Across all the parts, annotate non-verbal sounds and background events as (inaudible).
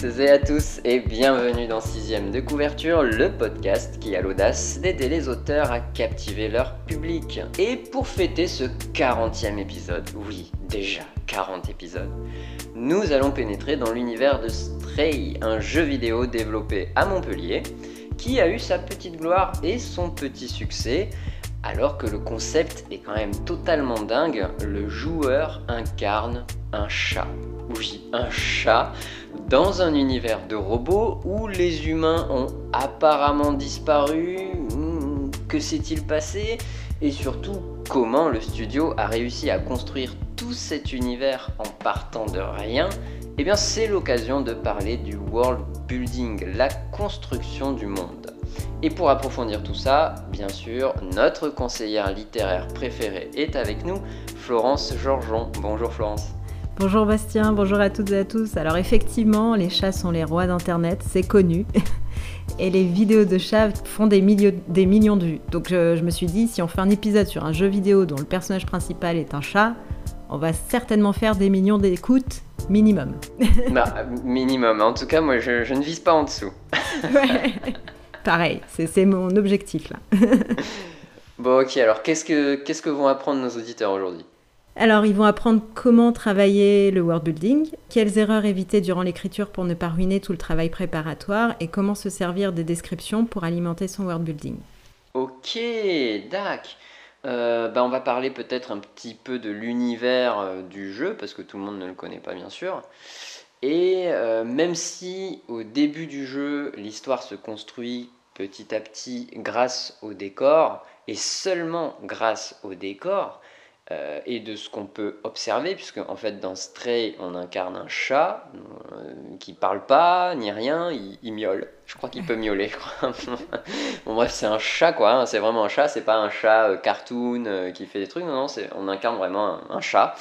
Toutes et à tous et bienvenue dans Sixième de couverture, le podcast qui a l'audace d'aider les auteurs à captiver leur public. Et pour fêter ce 40e épisode, oui, déjà 40 épisodes, nous allons pénétrer dans l'univers de Stray, un jeu vidéo développé à Montpellier qui a eu sa petite gloire et son petit succès. Alors que le concept est quand même totalement dingue, le joueur incarne un chat. Oui, un chat dans un univers de robots où les humains ont apparemment disparu. Hmm, que s'est-il passé Et surtout, comment le studio a réussi à construire tout cet univers en partant de rien Eh bien, c'est l'occasion de parler du world building, la construction du monde. Et pour approfondir tout ça, bien sûr, notre conseillère littéraire préférée est avec nous, Florence Georgeon. Bonjour Florence. Bonjour Bastien, bonjour à toutes et à tous. Alors effectivement, les chats sont les rois d'Internet, c'est connu. (laughs) Et les vidéos de chats font des, des millions de vues. Donc je, me suis dit, si on fait un épisode sur un jeu vidéo dont le personnage principal est un chat, on va certainement faire des millions d'écoutes minimum. (laughs) bah, minimum. En tout cas, moi, je, ne vise pas en dessous. (laughs) Pareil, c'est mon objectif là. bon, ok. Alors, qu'est-ce que, qu'est-ce que vont apprendre nos auditeurs aujourd'hui? Alors, ils vont apprendre comment travailler le word building, quelles erreurs éviter durant l'écriture pour ne pas ruiner tout le travail préparatoire et comment se servir des descriptions pour alimenter son word building. Ok, dac. Euh, bah, on va parler peut-être un petit peu de l'univers euh, du jeu parce que tout le monde ne le connaît pas bien sûr. Et euh, même si au début du jeu l'histoire se construit petit à petit grâce au décor et seulement grâce au décor, euh, et de ce qu'on peut observer, puisque en fait dans Stray on incarne un chat euh, qui parle pas ni rien, il, miaule. Je crois qu'il peut (laughs) miauler. Je crois. (laughs) bon bref, c'est un chat quoi, hein, c'est vraiment un chat, c'est pas un chat euh, cartoon qui fait des trucs, non, non, on incarne vraiment un, chat.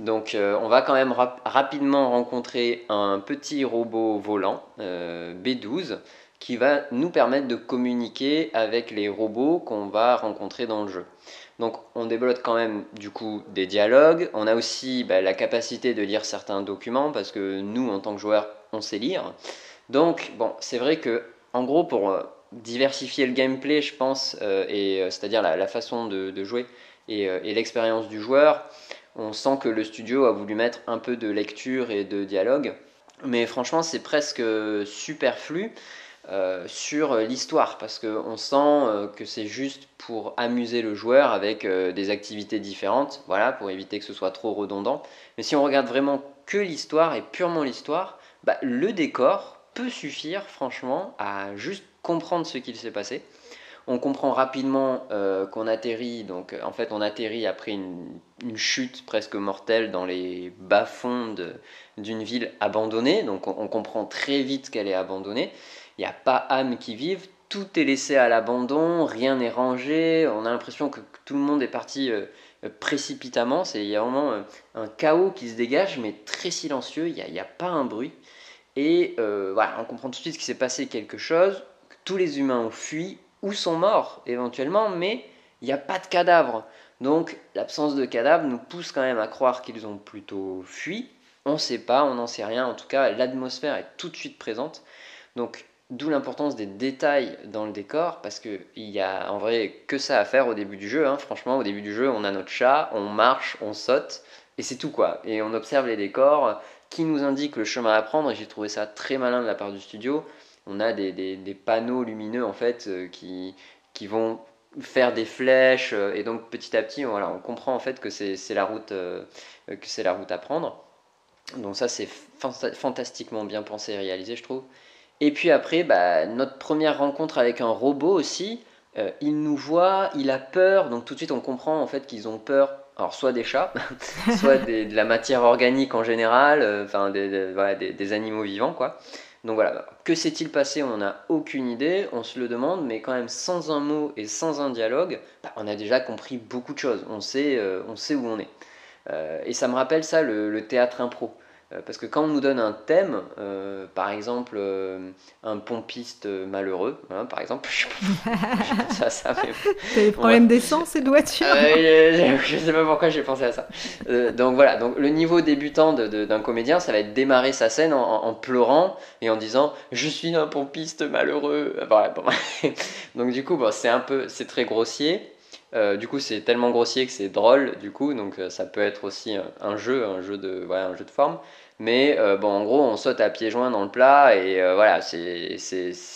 Donc on va quand même rapidement rencontrer un petit robot volant, B12, qui va nous permettre de communiquer avec les robots qu'on va rencontrer dans le jeu. Donc on développe quand même du coup des dialogues. On a aussi bah, la capacité de lire certains documents parce que nous en tant que joueurs on sait lire. Donc bon c'est vrai que en gros pour euh, diversifier le gameplay je pense euh, et euh, c'est-à-dire la, façon de, jouer et, et l'expérience du joueur, on sent que le studio a voulu mettre un peu de lecture et de dialogue. Mais franchement c'est presque superflu. Euh, sur l'histoire parce qu'on sent euh, que c'est juste pour amuser le joueur avec euh, des activités différentes, voilà, pour éviter que ce soit trop redondant. Mais si on regarde vraiment que l'histoire et purement l'histoire, bah, le décor peut suffire franchement à juste comprendre ce qu'il s'est passé. On comprend rapidement qu'on atterrit, donc en fait on atterrit après une, chute presque mortelle dans les bas-fonds d'une ville abandonnée, donc on comprend très vite qu'elle est abandonnée il n'y a pas âme qui vive, tout est laissé à l'abandon, rien n'est rangé, on a l'impression que tout le monde est parti euh, euh, précipitamment, il y a vraiment euh, un chaos qui se dégage, mais très silencieux, il n'y a, pas un bruit. Et voilà, on comprend tout de suite qu'il s'est passé quelque chose, que tous les humains ont fui ou sont morts éventuellement, mais il n'y a pas de cadavre. Donc l'absence de cadavre nous pousse quand même à croire qu'ils ont plutôt fui. On ne sait pas, on n'en sait rien. En tout cas, l'atmosphère est tout de suite présente. Donc D'où l'importance des détails dans le décor, parce qu'il y a en vrai que ça à faire au début du jeu. Hein. Franchement, au début du jeu, on a notre chat, on marche, on saute, et c'est tout quoi. Et on observe les décors qui nous indiquent le chemin à prendre, et j'ai trouvé ça très malin de la part du studio. On a des, des, panneaux lumineux en fait euh, qui, qui vont faire des flèches, euh, et donc petit à petit, voilà, on comprend en fait que c'est la, euh, la route à prendre. Donc ça, c'est fantastiquement bien pensé et réalisé, je trouve. Et puis après, bah, notre première rencontre avec un robot aussi, euh, il nous voit, il a peur, donc tout de suite on comprend en fait qu'ils ont peur, alors soit des chats, (laughs) soit de la matière organique en général, euh, enfin des, animaux vivants quoi. Donc voilà, que s'est-il passé? On n'en a aucune idée, on se le demande, mais quand même sans un mot et sans un dialogue, bah, on a déjà compris beaucoup de choses, on sait, euh, où on est. et ça me rappelle ça, le, le théâtre impro. Euh, parce que quand on nous donne un thème, euh, par exemple euh, un pompiste malheureux, hein, par exemple, (laughs) ça, ça fait... (laughs) T'as des problèmes d'essence et de voiture Je sais pas pourquoi j'ai pensé à ça. donc voilà, donc le niveau débutant d'un comédien, ça va être démarrer sa scène en, pleurant et en disant je suis un pompiste malheureux. (laughs) donc du coup, bon, c'est un peu, c'est très grossier. Du coup, c'est tellement grossier que c'est drôle, du coup, donc ça peut être aussi un, jeu, un jeu de, voilà, un jeu de forme. Mais euh, bon, en gros, on saute à pieds joints dans le plat et euh, voilà, c'est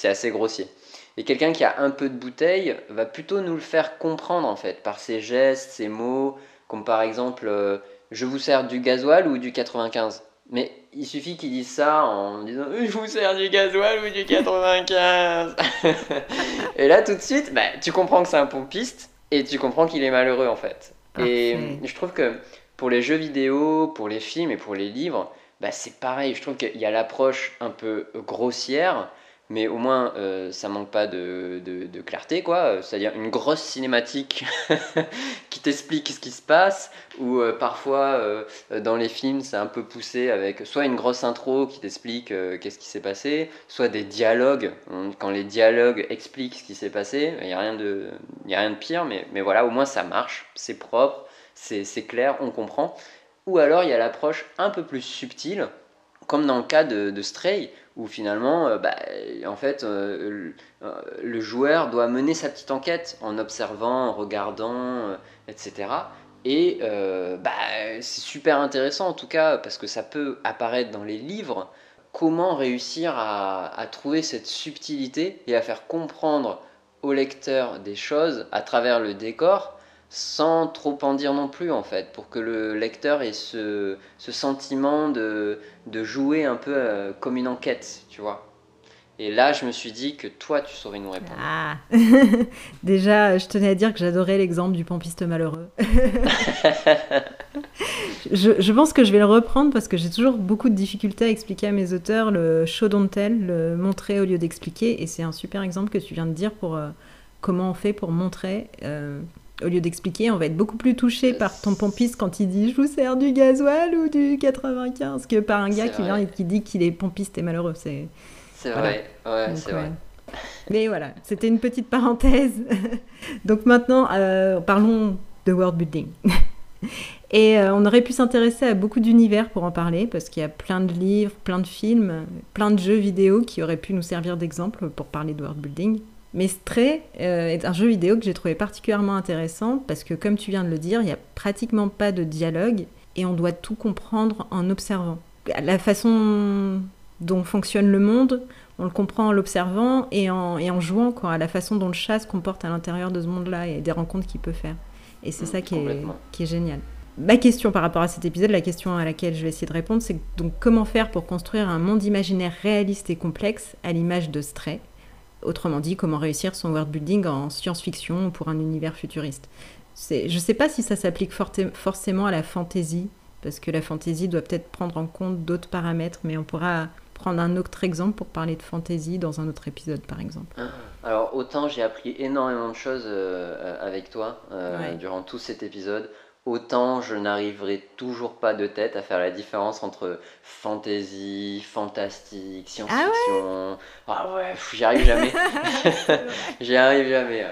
assez grossier. Et quelqu'un qui a un peu de bouteille va plutôt nous le faire comprendre en fait, par ses gestes, ses mots, comme par exemple euh, je vous sers du gasoil ou du 95 mais il suffit qu'il dise ça en disant je vous sers du gasoil ou du 95 (laughs) et là tout de suite bah, tu comprends que c'est un pompiste et tu comprends qu'il est malheureux en fait et je trouve que pour les jeux vidéo pour les films et pour les livres bah, c'est pareil. Je trouve qu'il y a l'approche un peu grossière, mais au moins euh, ça manque pas de, de, clarté, quoi. C'est-à-dire une grosse cinématique (laughs) qui t'explique ce qui se passe, ou euh, parfois euh, dans les films c'est un peu poussé avec soit une grosse intro qui t'explique qu'est-ce qui s'est passé, soit des dialogues. Quand les dialogues expliquent ce qui s'est passé, il n'y a, rien de, a rien de pire, mais, mais voilà, au moins ça marche, c'est propre, c'est clair, on comprend. Ou alors il y a l'approche un peu plus subtile, comme dans le cas de, Stray, où finalement, euh, bah, en fait, euh, euh, le, joueur doit mener sa petite enquête en observant, en regardant, etc. Et bah, c'est super intéressant en tout cas, parce que ça peut apparaître dans les livres, comment réussir à trouver cette subtilité et à faire comprendre au lecteur des choses à travers le décor sans trop en dire non plus en fait, pour que le lecteur ait ce, sentiment de, jouer un peu euh, comme une enquête, tu vois. Et là, je me suis dit que toi, tu saurais nous répondre. Ah (laughs) Déjà, je tenais à dire que j'adorais l'exemple du pompiste malheureux. (laughs) je, je, pense que je vais le reprendre parce que j'ai toujours beaucoup de difficultés à expliquer à mes auteurs le show don't tell, le montrer au lieu d'expliquer. Et c'est un super exemple que tu viens de dire pour euh, comment on fait pour montrer. Euh, au lieu d'expliquer, on va être beaucoup plus touché par ton pompiste quand il dit je vous sers du gasoil ou du 95 que par un gars qui vient et qui dit qu'il est pompiste et malheureux. C'est vrai, ouais, c'est vrai. Mais voilà, c'était une petite parenthèse. (laughs) Donc maintenant, euh, parlons de world building. (laughs) Et euh, on aurait pu s'intéresser à beaucoup d'univers pour en parler, parce qu'il y a plein de livres, plein de films, plein de jeux vidéo qui auraient pu nous servir d'exemple pour parler de world building. Mais Stray euh, est un jeu vidéo que j'ai trouvé particulièrement intéressant parce que, comme tu viens de le dire, il n'y a pratiquement pas de dialogue et on doit tout comprendre en observant. La façon dont fonctionne le monde, on le comprend en l'observant et en, et en jouant quoi, à la façon dont le chat se comporte à l'intérieur de ce monde-là et des rencontres qu'il peut faire. Et c'est mmh, ça qui est, qui est génial. Ma question par rapport à cet épisode, la question à laquelle je vais essayer de répondre, c'est donc comment faire pour construire un monde imaginaire réaliste et complexe à l'image de Stray Autrement dit, comment réussir son world building en science-fiction pour un univers futuriste. Je ne sais pas si ça s'applique forcément à la fantasy, parce que la fantasy doit peut-être prendre en compte d'autres paramètres, mais on pourra prendre un autre exemple pour parler de fantasy dans un autre épisode, par exemple. Ah, alors, autant j'ai appris énormément de choses euh, avec toi euh, durant tout cet épisode, autant je n'arriverai toujours pas de tête à faire la différence entre fantasy, fantastique, science-fiction. Ah ouais, ah j'y arrive jamais. (laughs) (laughs) j'y arrive jamais.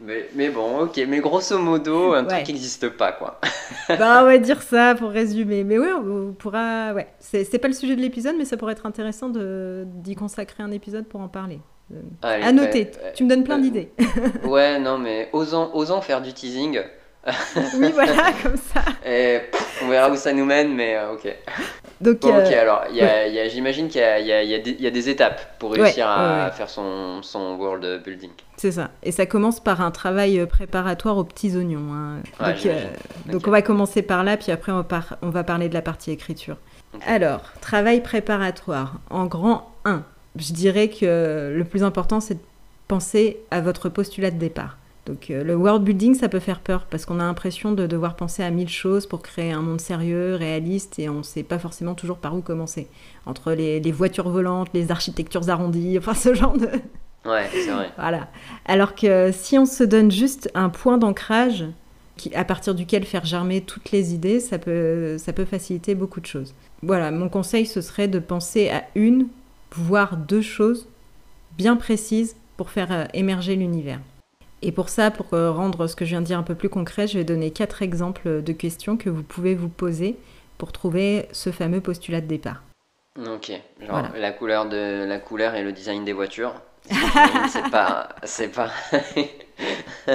mais, mais, bon, ok. Mais grosso modo, un truc qui n'existe pas, quoi. (laughs) bah, on va dire ça pour résumer. Mais oui, on pourra. Ouais, c'est pas le sujet de l'épisode, mais ça pourrait être intéressant d'y consacrer un épisode pour en parler. Euh, à noter. tu me donnes plein euh, d'idées. ouais, non, mais osons, osons faire du teasing. Oui, (laughs) voilà, comme ça. Et on verra où ça nous mène, mais euh, ok. Donc, ok, euh, alors j'imagine qu'il y, y, a des étapes pour réussir à faire son, son, world building. C'est ça. Et ça commence par un travail euh, préparatoire aux petits oignons. Hein. donc, donc, on va commencer par là, puis après on va, on va parler de la partie écriture. Alors, travail préparatoire. En grand 1, je dirais que le plus important, c'est de penser à votre postulat de départ. Donc euh, le world building, ça peut faire peur parce qu'on a l'impression de devoir penser à mille choses pour créer un monde sérieux, réaliste, et on ne sait pas forcément toujours par où commencer. Entre les, voitures volantes, les architectures arrondies, (laughs) enfin ce genre de... Ouais, c'est vrai. voilà. Alors que si on se donne juste un point d'ancrage, qui, à partir duquel faire germer toutes les idées, ça peut, ça peut faciliter beaucoup de choses. Voilà, mon conseil, ce serait de penser à une, voire deux choses bien précises pour faire euh, émerger l'univers. Et pour ça, pour euh, rendre ce que je viens de dire un peu plus concret, je vais donner quatre exemples de questions que vous pouvez vous poser pour trouver ce fameux postulat de départ. Ok, genre la couleur de la couleur et le design des voitures. (laughs) c'est pas, c'est pas, (laughs)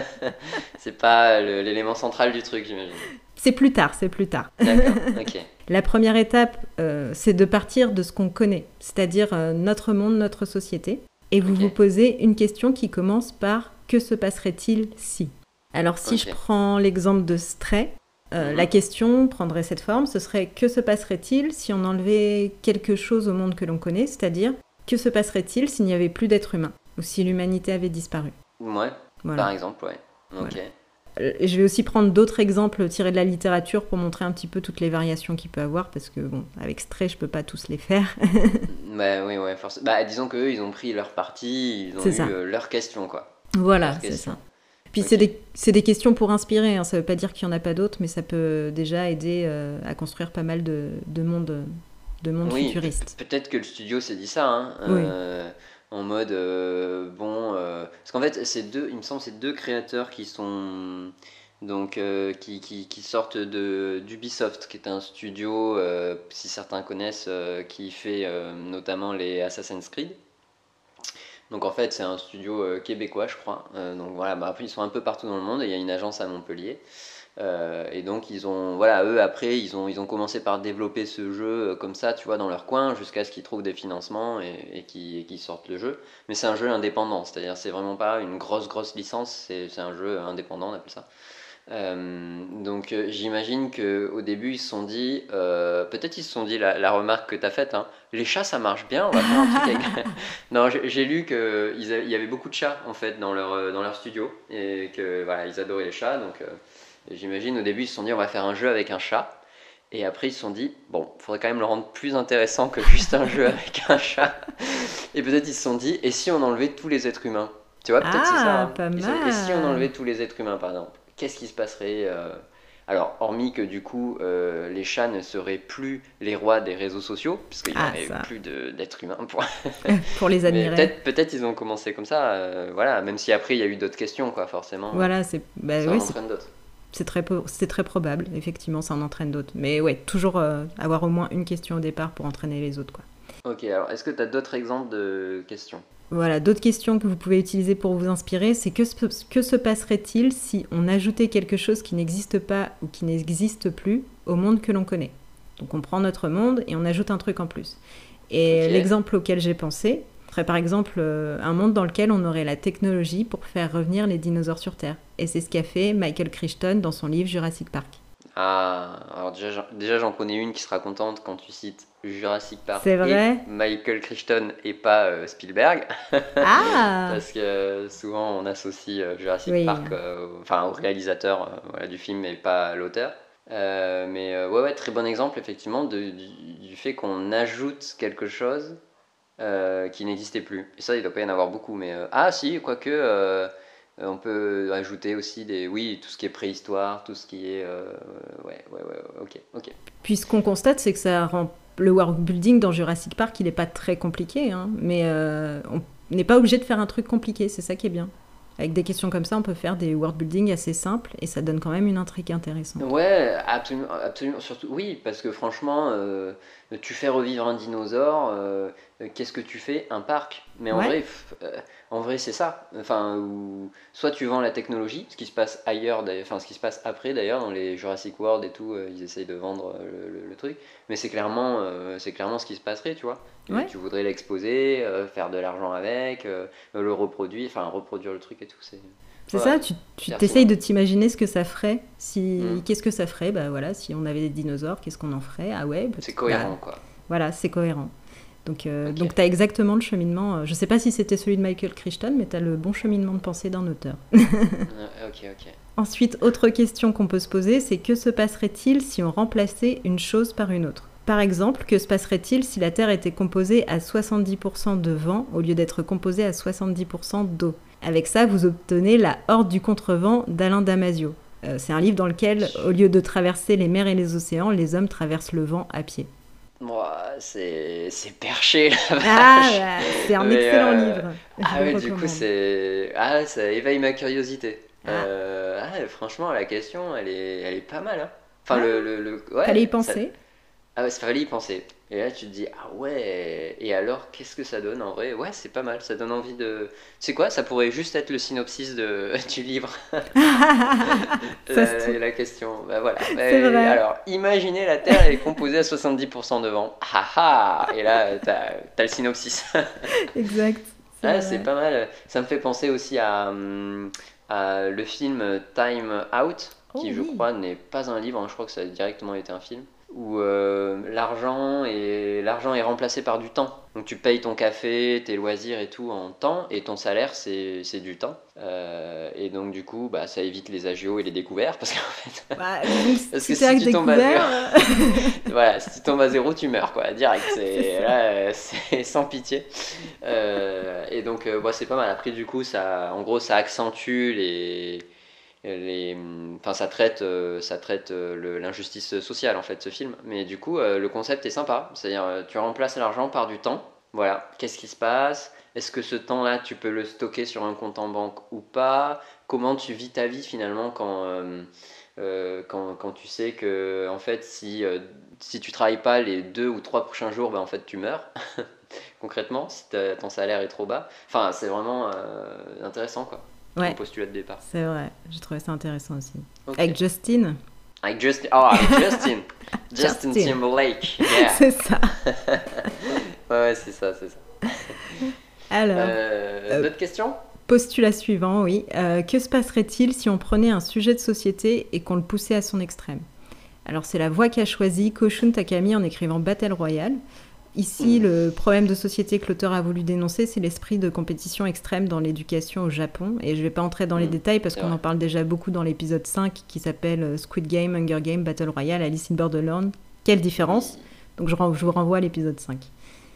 c'est pas l'élément central du truc, j'imagine. C'est plus tard, c'est plus tard. D'accord, ok. (laughs) La première étape, euh, c'est de partir de ce qu'on connaît, c'est-à-dire euh, notre monde, notre société, et vous vous posez une question qui commence par que se passerait-il si? Alors si je prends l'exemple de Stray, euh, la mhm. question prendrait cette forme, ce serait que se passerait-il si on enlevait quelque chose au monde que l'on connaît, c'est-à-dire que se passerait-il s'il n'y avait plus d'êtres humains ou si l'humanité avait disparu? Ouais, par exemple, ouais. Ok. Euh, je vais aussi prendre d'autres exemples tirés de la littérature pour montrer un petit peu toutes les variations qu'il peut avoir, parce que bon, avec Stray, je peux pas tous les faire. (laughs) bah oui, ouais, forcément. Bah, disons qu'eux, ils ont pris leur partie, ils ont eu euh, leur question, quoi. Voilà, c'est ça. Puis c'est des, des, questions pour inspirer, hein. ça veut pas dire qu'il y en a pas d'autres, mais ça peut déjà aider euh, à construire pas mal de, de mondes de monde oui, futuristes. Peut-être que le studio s'est dit ça, hein. euh, en mode, euh, bon... parce qu'en fait, c'est deux, il me semble c'est deux créateurs qui sont... Donc, qui, qui, qui, sortent d'Ubisoft, qui est un studio, si certains connaissent, qui fait notamment les Assassin's Creed. Donc en fait, c'est un studio euh, québécois, je crois. Euh, donc voilà, bah, après, ils sont un peu partout dans le monde il y a une agence à Montpellier. Euh, et donc ils ont, voilà, eux après, ils ont, ils ont commencé par développer ce jeu comme ça, tu vois, dans leur coin, jusqu'à ce qu'ils trouvent des financements et, et qu'ils sortent le jeu. Mais c'est un jeu indépendant, c'est-à-dire c'est vraiment pas une grosse grosse licence, c'est un jeu indépendant, on appelle ça. Euh, donc euh, j'imagine qu'au début ils se sont dit, euh, peut-être ils se sont dit la, remarque que tu as faite, hein, les chats ça marche bien, on va faire un avec... (laughs) non, j'ai lu qu'il y avait beaucoup de chats en fait dans leur, dans leur studio et que voilà, ils adoraient les chats. Donc j'imagine au début ils se sont dit on va faire un jeu avec un chat. Et après ils se sont dit, bon, il faudrait quand même le rendre plus intéressant que juste un jeu avec un chat. Et peut-être ils se sont dit, et si on enlevait tous les êtres humains? Tu vois, peut-être c'est ça. Hein. Pas mal. et si on enlevait tous les êtres humains par exemple? Qu'est-ce qui se passerait euh, alors, hormis que du coup, euh, les chats ne seraient plus les rois des réseaux sociaux, puisqu'il n'y ah, aurait plus d'êtres humains pour... (laughs) pour les admirer. Peut-être peut ils ont commencé comme ça, euh, voilà, même si après il y a eu d'autres questions, quoi, forcément. Voilà, c'est. Bah, ça oui, entraîne d'autres. C'est très, très probable, effectivement, ça en entraîne d'autres. Mais ouais, toujours avoir au moins une question au départ pour entraîner les autres, quoi. Ok, alors est-ce que tu as d'autres exemples de questions? Voilà, d'autres questions que vous pouvez utiliser pour vous inspirer, c'est que, que se passerait-il si on ajoutait quelque chose qui n'existe pas ou qui n'existe plus au monde que l'on connaît? Donc on prend notre monde et on ajoute un truc en plus. Et l'exemple auquel j'ai pensé serait par exemple euh, un monde dans lequel on aurait la technologie pour faire revenir les dinosaures sur Terre. Et c'est ce qu'a fait Michael Crichton dans son livre Jurassic Park. Ah, alors déjà, j'en connais une qui sera contente quand tu cites Jurassic Park C'est vrai et Michael Crichton et pas euh, Spielberg. (laughs) Ah Parce que souvent on associe euh, Jurassic Park euh, enfin, au réalisateur du film et pas à l'auteur. mais ouais, ouais, très bon exemple effectivement du, du, fait qu'on ajoute quelque chose qui n'existait plus. Et ça, il doit pas y en avoir beaucoup, mais ah si, quoique euh, on peut ajouter aussi des, oui, tout ce qui est préhistoire, tout ce qui est, euh, ouais, ouais, ouais, ok, ok. Puis ce qu'on constate, c'est que ça rend le world building dans Jurassic Park, il n'est pas très compliqué, hein, mais euh, on n'est pas obligé de faire un truc compliqué, c'est ça qui est bien. Avec des questions comme ça, on peut faire des world building assez simples et ça donne quand même une intrigue intéressante. Ouais, absolument, absolument surtout, oui, parce que franchement, tu fais revivre un dinosaure, qu'est-ce que tu fais? Un parc. Mais en vrai, en vrai, c'est ça. Enfin, ou soit tu vends la technologie, ce qui se passe ailleurs, enfin ce qui se passe après d'ailleurs dans les Jurassic World et tout, euh, ils essayent de vendre euh, le, truc, mais c'est clairement, euh, c'est clairement ce qui se passerait, tu vois. Tu voudrais l'exposer, faire de l'argent avec, le reproduire, enfin reproduire le truc et tout, c'est. C'est ça, tu, tu t'essayes de t'imaginer ce que ça ferait. Si, mm. Qu'est-ce que ça ferait bah, voilà, Si on avait des dinosaures, qu'est-ce qu'on en ferait Ah ouais. Bah, c'est cohérent, quoi. Voilà, c'est cohérent. Donc, euh, donc tu as exactement le cheminement. Euh, je ne sais pas si c'était celui de Michael Crichton, mais tu as le bon cheminement de pensée d'un auteur. (laughs) Ok, ok. Ensuite, autre question qu'on peut se poser, c'est que se passerait-il si on remplaçait une chose par une autre? Par exemple, que se passerait-il si la Terre était composée à 70% de vent au lieu d'être composée à 70% d'eau? Avec ça, vous obtenez la Horde du contrevent d'Alain Damasio. Euh, c'est un livre dans lequel, au lieu de traverser les mers et les océans, les hommes traversent le vent à pied. Moi, c'est c'est perché là. Ah, bah, c'est un excellent euh, livre. Je Ah oui, du coup, c'est. Ah, ça éveille ma curiosité. Ah. Euh, ah, franchement, la question, elle est, elle est pas mal. Hein. Enfin, le, le, le- ouais, Fallait y ça- penser. Ah ouais, ça fallait y penser. Et là, tu te dis, ah ouais, et alors, qu'est-ce que ça donne en vrai? Ouais, c'est pas mal, ça donne envie de. Tu sais quoi, ça pourrait juste être le synopsis de... (laughs) du livre, (laughs) la, trouve. la question. Bah voilà. Et vrai. Alors, imaginez la Terre est composée à 70% de vent. Ah ah! Et là, t'as, t'as le synopsis. (laughs) exact. Ah, c'est pas mal. Ça me fait penser aussi à, à le film Time Out, qui Oh je crois n'est pas un livre, hein, je crois que ça a directement été un film, où euh, l'argent est, l'argent est remplacé par du temps. Donc tu payes ton café, tes loisirs et tout en temps, et ton salaire c'est, c'est du temps. Euh, et donc du coup, bah, ça évite les agios et les découverts, parce qu'en fait, (laughs) Bah, (laughs) Parce que si tu tombes à découvert, euh, (laughs) voilà, si tu tombes à zéro, tu meurs, quoi, direct. C'est C'est, ça. là, c'est sans pitié. Euh, et donc, ouais, c'est pas mal. Après, du coup, ça, en gros, ça accentue les. Les enfin, ça traite, euh, ça traite euh, l'injustice sociale, en fait, ce film. Mais du coup, euh, le concept est sympa. C'est-à-dire, tu remplaces l'argent par du temps. Voilà, qu'est-ce qui se passe? Est-ce que ce temps-là, tu peux le stocker sur un compte en banque ou pas? Comment tu vis ta vie finalement quand. quand, quand tu sais que en fait si, si tu travailles pas les deux ou trois prochains jours, ben, en fait tu meurs (laughs) concrètement si ton salaire est trop bas. Enfin c'est vraiment intéressant quoi. Ouais. Postulat de départ. c'est vrai, j'ai trouvé ça intéressant aussi. Avec Justin, Avec Justin. Oh, avec (laughs) Justin. Justin Justin. Timberlake. (laughs) Yeah. c'est ça. (laughs) Ouais, ouais, c'est ça, c'est ça. Alors, Euh, euh, D'autres questions? postulat suivant, oui. Euh, que se passerait-il si on prenait un sujet de société et qu'on le poussait à son extrême? Alors, c'est la voie qu'a choisie Koshun Takami en écrivant Battle Royale. Ici, Mm. le problème de société que l'auteur a voulu dénoncer, c'est l'esprit de compétition extrême dans l'éducation au Japon. Et je ne vais pas entrer dans les Mm, détails parce qu'on en parle déjà beaucoup dans l'épisode 5 qui s'appelle euh, Squid Game, Hunger Game, Battle Royale, Alice in Borderland. Quelle différence? Donc, je, je vous renvoie à l'épisode 5.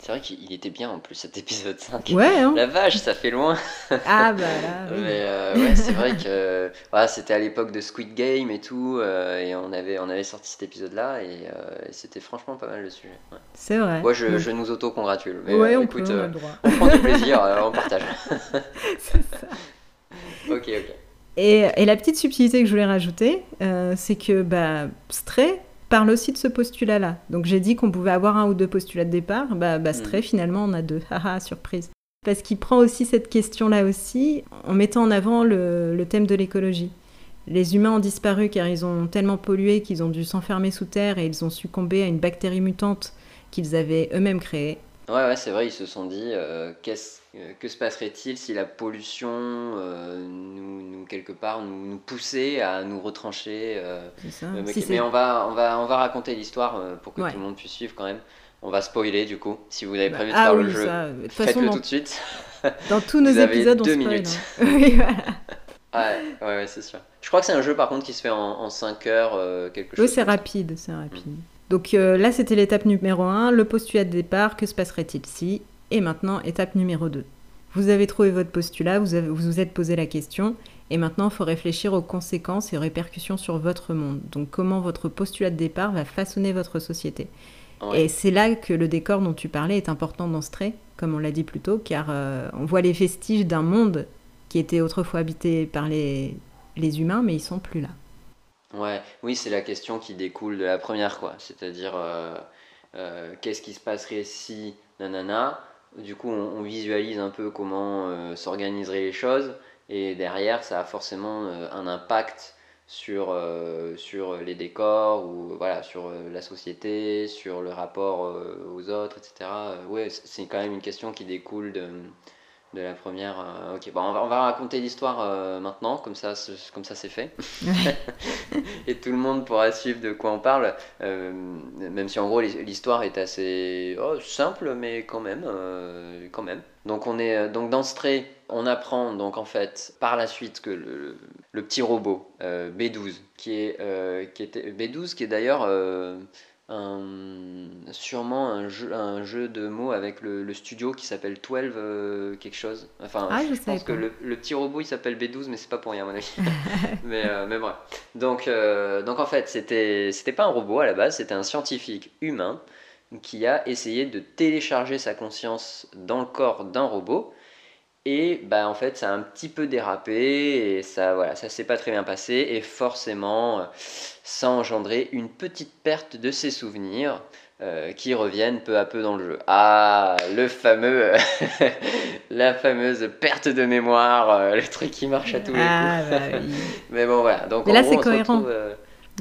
C'est vrai qu'il était bien en plus cet épisode 5. Ouais, hein La vache, ça fait loin. Ah, bah là, (laughs) oui. Mais euh, ouais, c'est vrai que voilà, c'était à l'époque de Squid Game et tout, euh, et on avait, on avait sorti cet épisode-là, et, euh, et c'était franchement pas mal le sujet. Ouais, C'est vrai. Moi, je, nous auto-congratule. Mais ouais, euh, on écoute, peut, on euh, droit. prend du plaisir, euh, on (laughs) partage. C'est ça. (laughs) ok, ok. Et, et la petite subtilité que je voulais rajouter, euh, c'est que bah, Stray parle aussi de ce postulat-là. Donc j'ai dit qu'on pouvait avoir un ou deux postulats de départ. Bah, bah Stray, Mhm. finalement, on a deux. (laughs) Haha, surprise. Parce qu'il prend aussi cette question-là aussi, en mettant en avant le, le thème de l'écologie. Les humains ont disparu car ils ont tellement pollué qu'ils ont dû s'enfermer sous terre et ils ont succombé à une bactérie mutante qu'ils avaient eux-mêmes créée. Ouais, ouais, c'est vrai, ils se sont dit, euh, qu'est-ce, euh, que se passerait-il si la pollution euh, nous, nous, quelque part, nous, nous poussait à nous retrancher C'est ça. Mais, Si mais c'est- on, va, on, va, on va raconter l'histoire pour que Ouais. tout le monde puisse suivre quand même. On va spoiler du coup. Si vous avez Bah, prévu de ah faire oui, le jeu, faites-le tout de suite. (laughs) dans tous nos Vous avez épisodes, on deux spoil, minutes. hein. (laughs) oui, voilà. Ouais, ouais, ouais, c'est sûr. Je crois que c'est un jeu par contre qui se fait en, en 5 heures, quelque Oui, chose. c'est comme ça. rapide, c'est rapide. Donc euh, là, c'était l'étape numéro 1, le postulat de départ, que se passerait-il si? Et maintenant, étape numéro 2. Vous avez trouvé votre postulat, vous avez- vous vous êtes posé la question, et maintenant, il faut réfléchir aux conséquences et aux répercussions sur votre monde. Donc comment votre postulat de départ va façonner votre société. Ouais. Et c'est là que le décor dont tu parlais est important dans ce trait, comme on l'a dit plus tôt, car euh, on voit les vestiges d'un monde qui était autrefois habité par les, les humains, mais ils sont plus là. Ouais, oui, c'est la question qui découle de la première, quoi. C'est-à-dire, euh, euh, qu'est-ce qui se passerait si, nanana. Du coup, on, visualise un peu comment euh, s'organiseraient les choses, et derrière, ça a forcément un impact sur, sur les décors, ou voilà, sur la société, sur le rapport aux autres, etc. Ouais, c'est quand même une question qui découle de, de la première. euh, ok, bon, on va, on va raconter l'histoire euh, maintenant, comme ça, comme ça c'est fait (laughs) et tout le monde pourra suivre de quoi on parle, euh, même si en gros l'histoire est assez oh, simple, mais quand même, quand même. Donc on est donc dans ce trait, on apprend donc en fait par la suite que le, le petit robot euh, B12 qui est qui était B12 qui est d'ailleurs sûrement un jeu, un jeu de mots avec le, studio qui s'appelle 12 euh, quelque chose. Enfin, ah, je, pense que le, petit robot il s'appelle B12, mais c'est pas pour rien à mon avis. (laughs) (laughs) mais, euh, mais bref. Donc, euh, donc en fait, c'était, c'était pas un robot à la base, c'était un scientifique humain qui a essayé de télécharger sa conscience dans le corps d'un robot et bah, en fait, ça a un petit peu dérapé et ça voilà, ça s'est pas très bien passé et forcément, euh, ça a engendré une petite perte de ses souvenirs euh, qui reviennent peu à peu dans le jeu. Ah, le fameux, (laughs) la fameuse perte de mémoire, euh, le truc qui marche à tous les ah, coups. Bah (laughs) Mais bon voilà, donc Mais là c'est cohérent.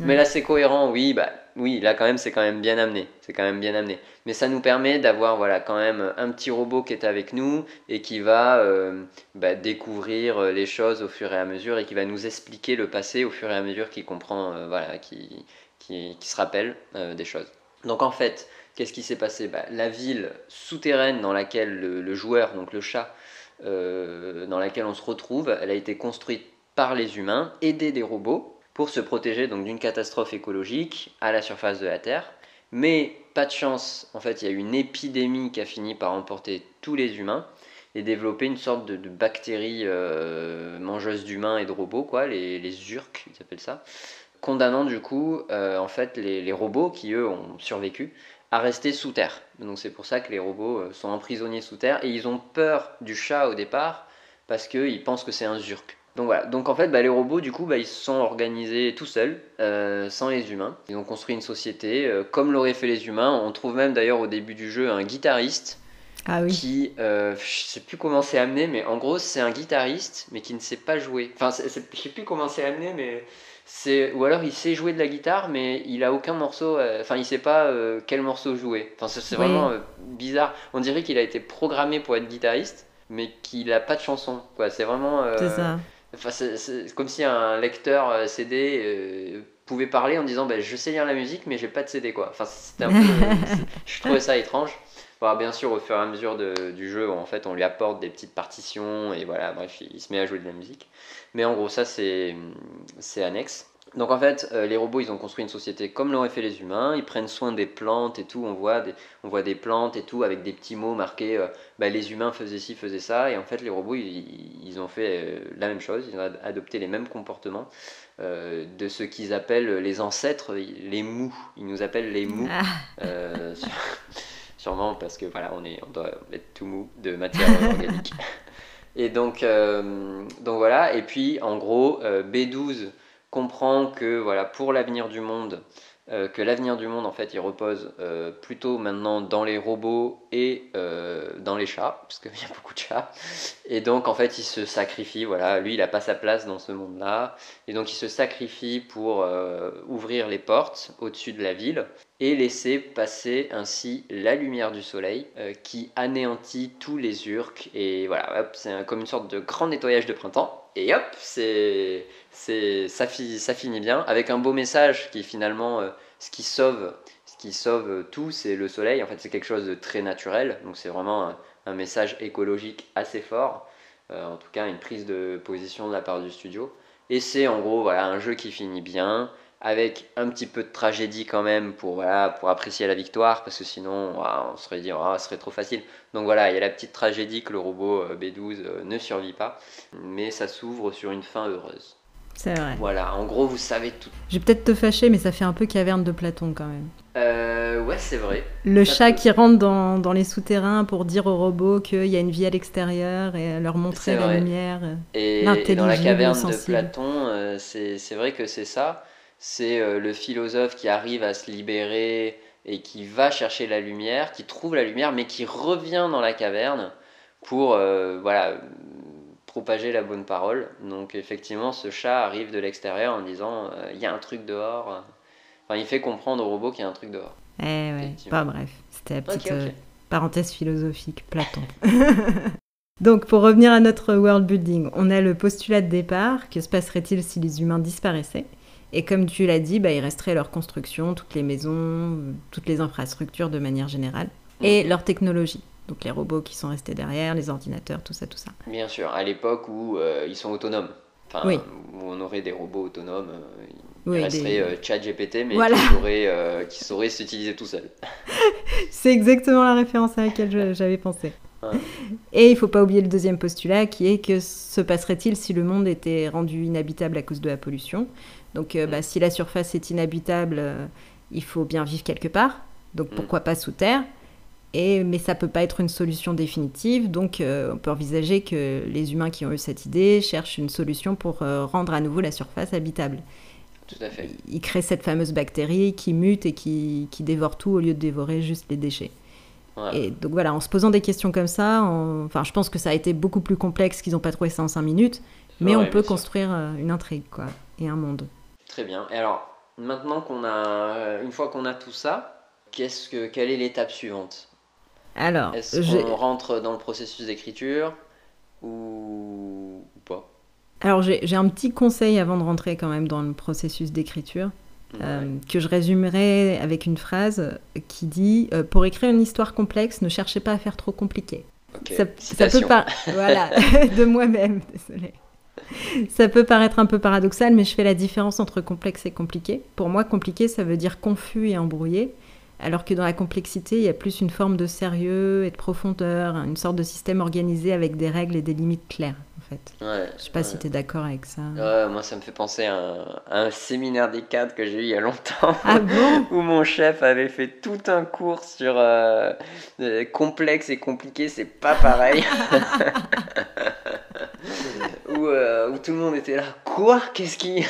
Mais là c'est cohérent, oui, bah oui, là quand même c'est quand même bien amené, c'est quand même bien amené. Mais ça nous permet d'avoir voilà quand même un petit robot qui est avec nous et qui va euh, bah, découvrir euh, les choses au fur et à mesure et qui va nous expliquer le passé au fur et à mesure qu'il comprend, euh, voilà, qui, qui, se rappelle des choses. Donc en fait, qu'est-ce qui s'est passé? Bah, La ville souterraine dans laquelle le, joueur, donc le chat, dans laquelle on se retrouve, elle a été construite par les humains, aidée des robots pour se protéger donc d'une catastrophe écologique à la surface de la Terre. Mais pas de chance, en fait, il y a eu une épidémie qui a fini par emporter tous les humains et développer une sorte de, bactérie euh, mangeuse d'humains et de robots, quoi, les, les ils appellent ça, condamnant du coup, euh, en fait, les, robots qui eux ont survécu à rester sous terre. Donc c'est pour ça que les robots euh, sont emprisonnés sous terre et ils ont peur du chat au départ parce qu'ils pensent que c'est un zurk. Donc voilà, donc en fait bah, les robots du coup bah, ils se sont organisés tout seuls, euh, sans les humains. Ils ont construit une société euh, comme l'auraient fait les humains. On trouve même d'ailleurs au début du jeu un guitariste ah oui. qui, euh, je sais plus comment c'est amené, mais en gros c'est un guitariste mais qui ne sait pas jouer. Enfin je sais plus comment c'est amené, mais c'est ou alors il sait jouer de la guitare mais il a aucun morceau, enfin il sait pas quel morceau jouer. Enfin c'est vraiment bizarre. On dirait qu'il a été programmé pour être guitariste mais qu'il a pas de chanson. Quoi. C'est vraiment. c'est ça c'est comme si un lecteur euh, CD euh, pouvait parler en disant bah, Je sais lire la musique, mais j'ai pas de CD. Quoi. Enfin, c'était un peu, (laughs) je trouvais ça étrange. bien sûr, au fur et à mesure du jeu, en fait, on lui apporte des petites partitions et voilà, bref, il se met à jouer de la musique. Mais en gros, ça, c'est annexe. Donc en fait, euh, les robots, ils ont construit une société comme l'auraient fait les humains. Ils prennent soin des plantes et tout. On voit des, on voit des plantes et tout avec des petits mots marqués. Euh, bah, les humains faisaient ci, faisaient ça. Et en fait, les robots, ils, ont fait euh, la même chose. Ils ont adopté les mêmes comportements de ce qu'ils appellent les ancêtres, les mous. Ils nous appellent les mous. Ah. (laughs) sûrement parce que voilà, on, est, on doit être tout mou de matière organique. (laughs) Et donc, donc voilà. Et puis, en gros, B12 comprend que voilà, pour l'avenir du monde, euh, que l'avenir du monde en fait il repose euh, plutôt maintenant dans les robots et euh, dans les chats parce qu'il (laughs) y a beaucoup de chats. Et donc en fait il se sacrifie voilà lui il n'a pas sa place dans ce monde là et donc il se sacrifie pour ouvrir les portes au-dessus de la ville et laisser passer ainsi la lumière du soleil qui anéantit tous les urques et voilà c'est comme une sorte de grand nettoyage de printemps et hop, c'est, c'est, ça, ça finit bien avec un beau message qui finalement, euh, ce qui sauve, ce qui sauve tout, c'est le soleil. En fait, c'est quelque chose de très naturel, donc c'est vraiment un, message écologique assez fort. Euh, en tout cas, une prise de position de la part du studio. Et c'est en gros voilà un jeu qui finit bien, avec un petit peu de tragédie quand même pour, voilà, pour apprécier la victoire, parce que sinon on serait dit oh, ce serait trop facile. Donc voilà, il y a la petite tragédie que le robot euh, B12 euh, ne survit pas, mais ça s'ouvre sur une fin heureuse. C'est vrai. Voilà, en gros vous savez tout. Je vais peut-être te fâcher, mais ça fait un peu caverne de Platon quand même. Euh, ouais, c'est vrai. Le chat qui rentre dans, dans, les souterrains pour dire aux robots qu'il y a une vie à l'extérieur et leur montrer la lumière. Et, et, dans la caverne de Platon, c'est vrai que c'est ça c'est euh, le philosophe qui arrive à se libérer et qui va chercher la lumière, qui trouve la lumière, mais qui revient dans la caverne pour euh, voilà, propager la bonne parole. Donc effectivement, ce chat arrive de l'extérieur en disant euh, il y a un truc dehors. Enfin, il fait comprendre au robot qu'il y a un truc dehors. Eh ouais, pas bref, c'était la petite parenthèse philosophique, Platon. (laughs) Donc pour revenir à notre world building, on a le postulat de départ, que se passerait-il si les humains disparaissaient? Et comme tu l'as dit, bah, il resterait leur construction, toutes les maisons, toutes les infrastructures de manière générale, et leur technologie. Donc les robots qui sont restés derrière, les ordinateurs, tout ça, tout ça. Bien sûr, à l'époque où euh, ils sont autonomes. Enfin, oui. où on aurait des robots autonomes, euh, il resterait euh, ChatGPT, mais qui, saurait, s'utiliser tout seul. (laughs) C'est exactement la référence à laquelle j'avais pensé. Et il faut pas oublier le deuxième postulat qui est que se passerait-il si le monde était rendu inhabitable à cause de la pollution? Donc bah, si la surface est inhabitable, il faut bien vivre quelque part. Donc mm. pourquoi pas sous terre et, mais ça peut pas être une solution définitive, donc euh, on peut envisager que les humains qui ont eu cette idée cherchent une solution pour euh, rendre à nouveau la surface habitable. Tout à fait. Ils créent cette fameuse bactérie qui mute et qui, qui dévore tout au lieu de dévorer juste les déchets. Et donc voilà, en se posant des questions comme ça, enfin, je pense que ça a été beaucoup plus complexe qu'ils n'ont pas trouvé ça en 5 minutes, mais on peut construire euh, une intrigue quoi, et un monde. Très bien. Et alors, maintenant qu'on a, une fois qu'on a tout ça, qu'est-ce que, quelle est l'étape suivante? Alors, est-ce qu'on rentre dans le processus d'écriture ou... pas? Alors, j'ai un petit conseil avant de rentrer quand même dans le processus d'écriture. Euh, que je résumerai avec une phrase qui dit euh, Pour écrire une histoire complexe, ne cherchez pas à faire trop compliqué. ça, peut pas. voilà, (laughs) de moi-même, désolé. (laughs) Ça peut paraître un peu paradoxal, mais je fais la différence entre complexe et compliqué. Pour moi, compliqué, ça veut dire confus et embrouillé alors que dans la complexité, il y a plus une forme de sérieux et de profondeur, une sorte de système organisé avec des règles et des limites claires, en fait. Ouais, Je sais pas si tu es d'accord avec ça. Ouais, moi, ça me fait penser à un, séminaire des cadres que j'ai eu il y a longtemps, ah bon? (laughs) Où mon chef avait fait tout un cours sur euh, complexe et compliqué, c'est pas pareil. (laughs) Euh, où, tout le monde était là. Quoi? Qu'est-ce qui.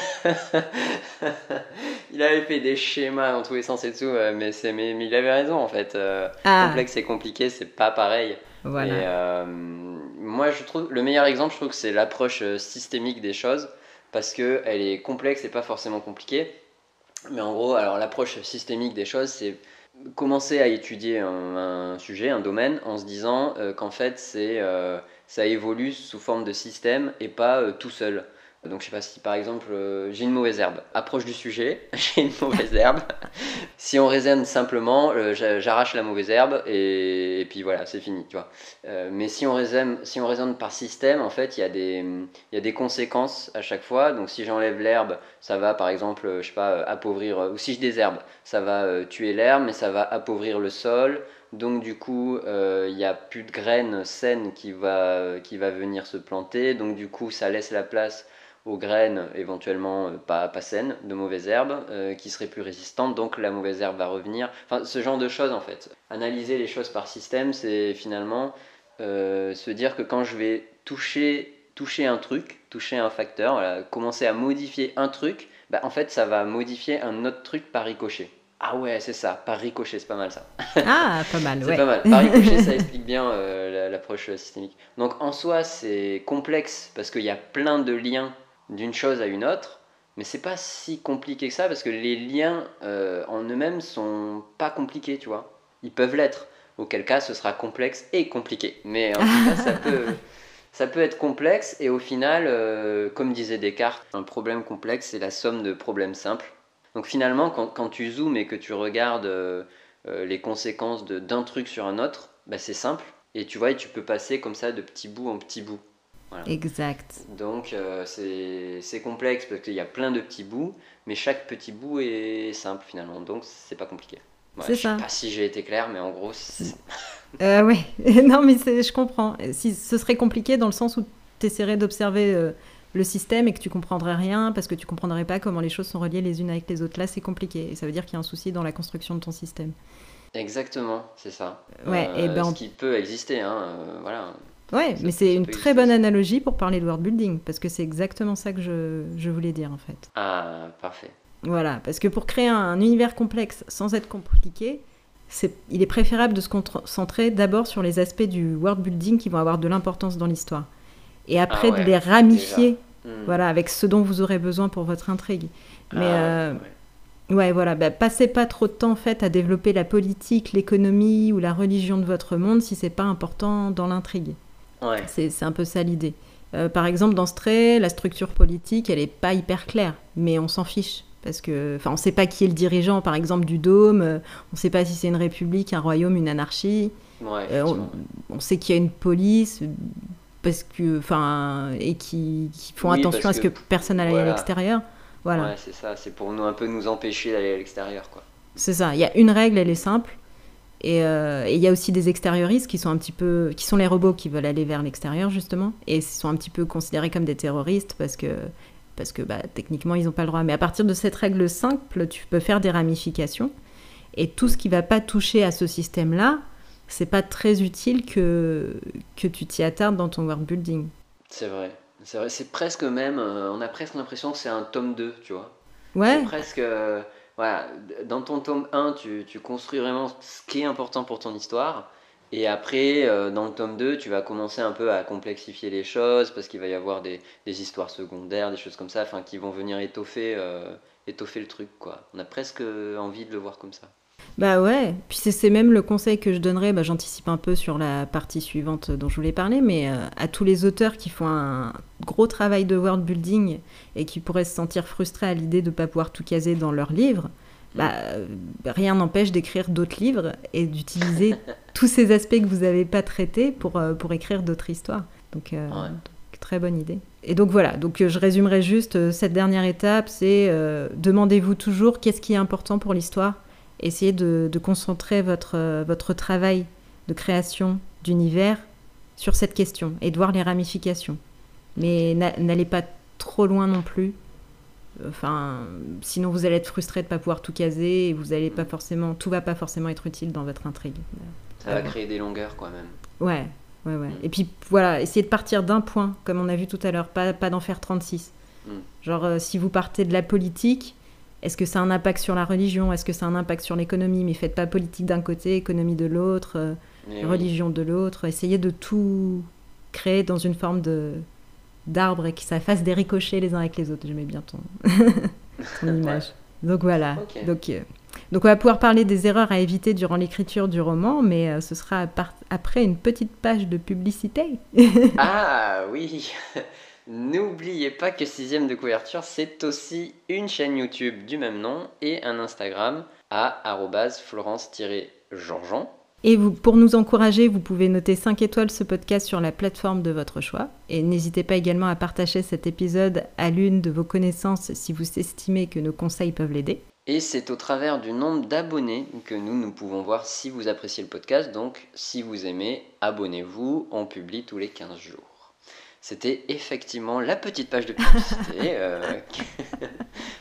il avait fait des schémas dans tous les sens et tout, euh, mais, mais, mais il avait raison en fait. Euh, ah. Complexe et compliqué, c'est pas pareil. Voilà. moi, je trouve. Le meilleur exemple, je trouve que c'est l'approche systémique des choses, parce qu'elle est complexe et pas forcément compliquée. Mais en gros, alors l'approche systémique des choses, c'est commencer à étudier un, sujet, un domaine, en se disant qu'en fait, c'est ça évolue sous forme de système et pas euh, tout seul. Donc je sais pas si par exemple euh, j'ai une mauvaise herbe, approche du sujet, (laughs) j'ai une mauvaise herbe. (laughs) si on raisonne simplement, euh, j'arrache la mauvaise herbe et, puis voilà, c'est fini, tu vois. mais si on raisonne, si on raisonne par système, en fait, il y a des, y a des conséquences à chaque fois. Donc si j'enlève l'herbe, ça va par exemple, je sais pas, appauvrir. Ou si je désherbe, ça va tuer l'herbe, mais ça va appauvrir le sol. Donc du coup, euh, il n'y a plus de graines saines qui va, qui va venir se planter. Donc du coup, ça laisse la place aux graines éventuellement euh, pas, pas saines, de mauvaises herbes, euh, qui seraient plus résistantes. Donc la mauvaise herbe va revenir. Enfin, ce genre de choses en fait. Analyser les choses par système, c'est finalement se dire que quand je vais toucher, toucher un truc, toucher un facteur, commencer à modifier un truc, bah, en fait, ça va modifier un autre truc par ricochet. Ah ouais, c'est ça, par ricochet, c'est pas mal ça. Ah, pas mal, (laughs) C'est pas mal. Par (laughs) ricochet, ça explique bien euh, l'approche systémique. Donc en soi, c'est complexe parce qu'il y a plein de liens d'une chose à une autre, mais c'est pas si compliqué que ça parce que les liens euh, en eux-mêmes sont pas compliqués, tu vois. Ils peuvent l'être, auquel cas ce sera complexe et compliqué. Mais en tout cas, ça (laughs) peut. Ça peut être complexe et au final, euh, comme disait Descartes, un problème complexe, c'est la somme de problèmes simples. Donc finalement, quand, tu zoomes et que tu regardes euh, les conséquences d'un truc sur un autre, bah, c'est simple. Et tu vois, et tu peux passer comme ça de petit bout en petit bout. Exact. Donc euh, c'est complexe parce qu'il y a plein de petits bouts, mais chaque petit bout est simple finalement. Donc c'est pas compliqué. c'est ça. Je sais pas si j'ai été clair, mais en gros. Euh, oui, (laughs) non, mais je comprends. Si, ce serait compliqué dans le sens où tu essaierais d'observer le système et que tu comprendrais rien parce que tu comprendrais pas comment les choses sont reliées les unes avec les autres. Là, c'est compliqué et ça veut dire qu'il y a un souci dans la construction de ton système. Exactement, c'est ça. Ouais, et euh, ben ce qui peut exister, hein, euh, voilà. Ouais, mais c'est une très bonne analogie pour parler de world building parce que c'est exactement ça que je, je, voulais dire en fait. Ah, parfait. Voilà, parce que pour créer un, univers complexe sans être compliqué, il est préférable de se concentrer d'abord sur les aspects du world building qui vont avoir de l'importance dans l'histoire et après ah de les ramifier hmm. voilà, avec ce dont vous aurez besoin pour votre intrigue. Mais ah euh, ouais. voilà, bah, passez pas trop de temps en fait à développer la politique, l'économie ou la religion de votre monde si c'est pas important dans l'intrigue. Ouais. C'est un peu ça l'idée. Euh, par exemple, dans ce trait, la structure politique, elle est pas hyper claire, mais on s'en fiche. Parce que, enfin, on sait pas qui est le dirigeant, par exemple, du dôme, euh, on sait pas si c'est une république, un royaume, une anarchie. Ouais, on, on, sait qu'il y a une police, parce que, enfin, et qui, font attention à ce que, personne n'aille à l'extérieur. Voilà. Ouais, c'est ça. C'est pour nous un peu nous empêcher d'aller à l'extérieur, quoi. C'est ça. Il y a une règle, elle est simple. Euh, et il y a aussi des extérioristes qui sont un petit peu, qui sont les robots qui veulent aller vers l'extérieur justement, et qui sont un petit peu considérés comme des terroristes parce que, parce que bah, techniquement ils n'ont pas le droit. Mais à partir de cette règle simple, tu peux faire des ramifications, et tout ce qui va pas toucher à ce système-là, c'est pas très utile que que tu t'y attardes dans ton world building. C'est vrai. C'est vrai. C'est presque même. euh, on a presque l'impression que c'est un tome 2, tu vois. Ouais. C'est presque. euh, voilà, dans ton tome 1, tu, construis vraiment ce qui est important pour ton histoire. Et après, euh, dans le tome 2, tu vas commencer un peu à complexifier les choses parce qu'il va y avoir des, histoires secondaires, des choses comme ça, qui vont venir étoffer, euh, étoffer le truc, quoi. On a presque envie de le voir comme ça. Bah ouais, puis c'est- même le conseil que je donnerais, bah j'anticipe un peu sur la partie suivante dont je voulais parler, mais euh, à tous les auteurs qui font un gros travail de world building et qui pourraient se sentir frustrés à l'idée de ne pas pouvoir tout caser dans leur livre, bah, euh, rien n'empêche d'écrire d'autres livres et d'utiliser (laughs) tous ces aspects que vous n'avez pas traités pour, euh, pour écrire d'autres histoires. Donc, euh, Ouais. donc, très bonne idée. Et donc voilà, donc je résumerai juste cette dernière étape, c'est demandez-vous toujours qu'est-ce qui est important pour l'histoire essayez de, de concentrer votre, euh, votre travail de création d'univers sur cette question et de voir les ramifications. Mais n'a- n'allez pas trop loin non plus. Enfin, sinon vous allez être frustré de ne pas pouvoir tout caser et vous allez pas forcément, tout va pas forcément être utile dans votre intrigue. Ça va créer des longueurs, quoi, même. Ouais, ouais, ouais. Et puis voilà, essayez de partir d'un point, comme on a vu tout à l'heure, pas, pas d'en faire 36. Mm. Genre, euh, si vous partez de la politique, est-ce que ça a un impact sur la religion? Est-ce que ça a un impact sur l'économie? Mais faites pas politique d'un côté, économie de l'autre, euh, oui. religion de l'autre. Essayez de tout créer dans une forme de d'arbre et que ça fasse des ricochets les uns avec les autres. J'aimais bien ton, (laughs) ton image. Donc voilà. Donc, euh, donc on va pouvoir parler des erreurs à éviter durant l'écriture du roman, mais euh, ce sera part- après une petite page de publicité. Ah oui (laughs) N'oubliez pas que Sixième de couverture, c'est aussi une chaîne YouTube du même nom et un Instagram à florence-georgeon. Et vous, pour nous encourager, vous pouvez noter 5 étoiles ce podcast sur la plateforme de votre choix. Et n'hésitez pas également à partager cet épisode à l'une de vos connaissances si vous estimez que nos conseils peuvent l'aider. Et c'est au travers du nombre d'abonnés que nous, nous pouvons voir si vous appréciez le podcast. Donc, si vous aimez, abonnez-vous. On publie tous les 15 jours. C'était effectivement la petite page de publicité (laughs) euh,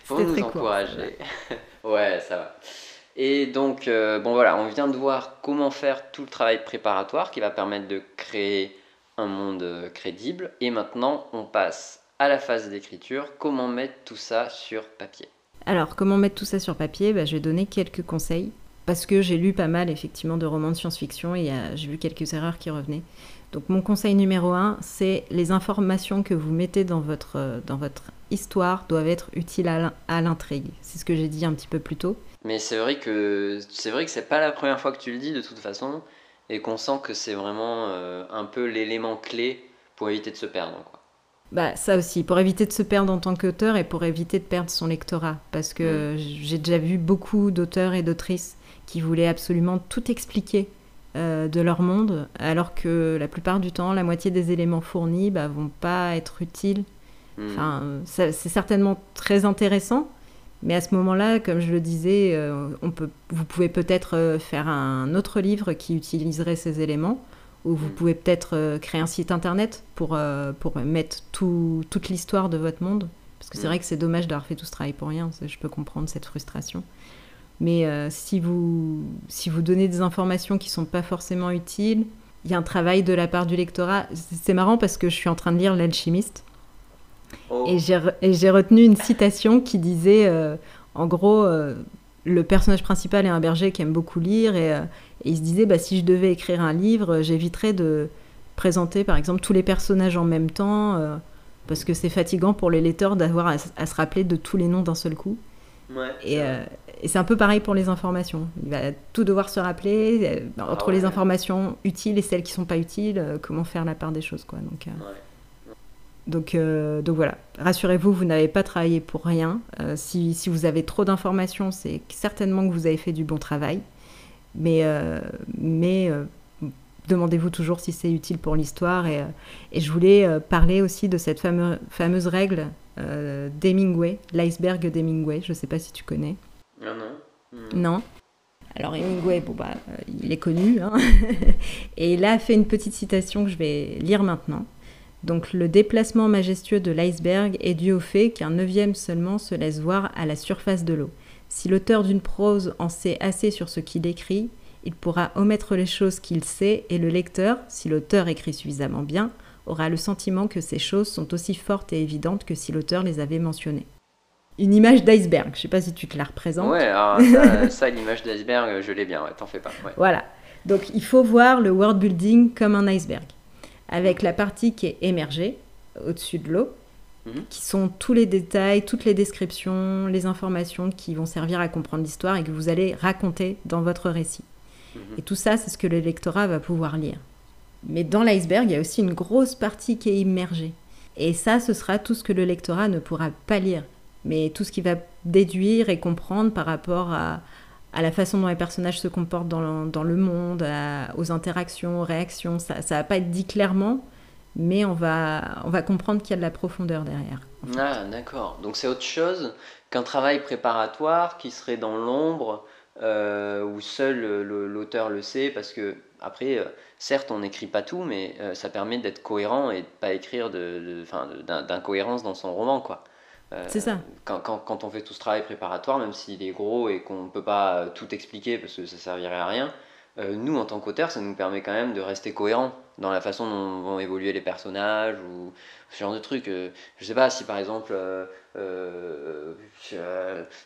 pour nous court, encourager. (laughs) ouais, ça va. Et donc, euh, bon voilà, on vient de voir comment faire tout le travail préparatoire qui va permettre de créer un monde euh, crédible. Et maintenant, on passe à la phase d'écriture. Comment mettre tout ça sur papier? Alors, comment mettre tout ça sur papier? Bah, Je vais donner quelques conseils. Parce que j'ai lu pas mal, effectivement, de romans de science-fiction et j'ai vu quelques erreurs qui revenaient. Donc, mon conseil numéro un, c'est les informations que vous mettez dans votre, euh, dans votre histoire doivent être utiles à l'in- à l'intrigue. C'est ce que j'ai dit un petit peu plus tôt. Mais c'est vrai que c'est vrai que c'est pas la première fois que tu le dis de toute façon et qu'on sent que c'est vraiment euh, un peu l'élément clé pour éviter de se perdre quoi. Bah, ça aussi, pour éviter de se perdre en tant qu'auteur et pour éviter de perdre son lectorat. Parce que j'ai déjà vu beaucoup d'auteurs et d'autrices qui voulaient absolument tout expliquer de leur monde, alors que la plupart du temps, la moitié des éléments fournis bah, vont pas être utiles. Hmm. Enfin, euh, c'est certainement très intéressant, mais à ce moment-là, comme je le disais, euh, on peut, vous pouvez peut-être euh, faire un autre livre qui utiliserait ces éléments, ou vous Mm. pouvez peut-être euh, créer un site internet pour, euh, pour mettre tout- toute l'histoire de votre monde. Parce que c'est Mm. vrai que c'est dommage d'avoir fait tout ce travail pour rien, je peux comprendre cette frustration. Mais euh, si, vous, si vous donnez des informations qui sont pas forcément utiles, il y a un travail de la part du lectorat. C'est marrant parce que je suis en train de lire L'Alchimiste. Oh. Et j'ai re- et j'ai retenu une citation qui disait, euh, en gros, euh, le personnage principal est un berger qui aime beaucoup lire et, et il se disait, bah, si je devais écrire un livre, j'éviterais de présenter, par exemple, tous les personnages en même temps, parce que c'est fatigant pour les lecteurs d'avoir à se rappeler de tous les noms d'un seul coup. Ouais, Et, c'est euh, et c'est un peu pareil pour les informations. Il va tout devoir se rappeler euh, entre Ah ouais. les informations utiles et celles qui sont pas utiles, euh, comment faire la part des choses, quoi. Donc, Ouais. donc, donc voilà, rassurez-vous, vous n'avez pas travaillé pour rien. Si, si vous avez trop d'informations, c'est certainement que vous avez fait du bon travail. Mais, mais demandez-vous toujours si c'est utile pour l'histoire. Et, et je voulais parler aussi de cette fameuse règle euh, d'Hemingway, l'iceberg d'Hemingway. Je ne sais pas si tu connais. Non, non. Hmm. Non. Alors Hemingway, bon bah, euh, il est connu, hein. (laughs) et il a fait une petite citation que je vais lire maintenant. Donc le déplacement majestueux de l'iceberg est dû au fait qu'un neuvième seulement se laisse voir à la surface de l'eau. Si l'auteur d'une prose en sait assez sur ce qu'il écrit, il pourra omettre les choses qu'il sait et le lecteur, si l'auteur écrit suffisamment bien, aura le sentiment que ces choses sont aussi fortes et évidentes que si l'auteur les avait mentionnées. Une image d'iceberg, je ne sais pas si tu te la représentes. Ouais, ça, (laughs) ça l'image d'iceberg, je l'ai bien, t'en fais pas. Voilà, donc il faut voir le world building comme un iceberg, avec la partie qui est émergée au-dessus de l'eau, mhm. qui sont tous les détails, toutes les descriptions, les informations qui vont servir à comprendre l'histoire et que vous allez raconter dans votre récit. Mhm. Et tout ça, c'est ce que le lectorat va pouvoir lire. Mais dans l'iceberg, il y a aussi une grosse partie qui est immergée. Et ça, ce sera tout ce que le lectorat ne pourra pas lire. Mais tout ce qu'il va déduire et comprendre par rapport à, la façon dont les personnages se comportent dans le, monde, aux interactions, aux réactions. Ça ne va pas être dit clairement, mais on va, on va comprendre qu'il y a de la profondeur derrière. Ah, d'accord. Donc c'est autre chose qu'un travail préparatoire qui serait dans l'ombre, euh, où seul l'auteur le sait, parce que après, euh, certes, on n'écrit pas tout, mais euh, ça permet d'être cohérent et de pas écrire d'incohérence de, dans son roman, quoi. Euh, c'est ça. Quand, quand, quand, on fait tout ce travail préparatoire, même s'il est gros et qu'on ne peut pas tout expliquer parce que ça servirait à rien, nous, en tant qu'auteur, ça nous permet quand même de rester cohérent dans la façon dont vont évoluer les personnages ou ce genre de trucs. je sais pas si par exemple euh, euh,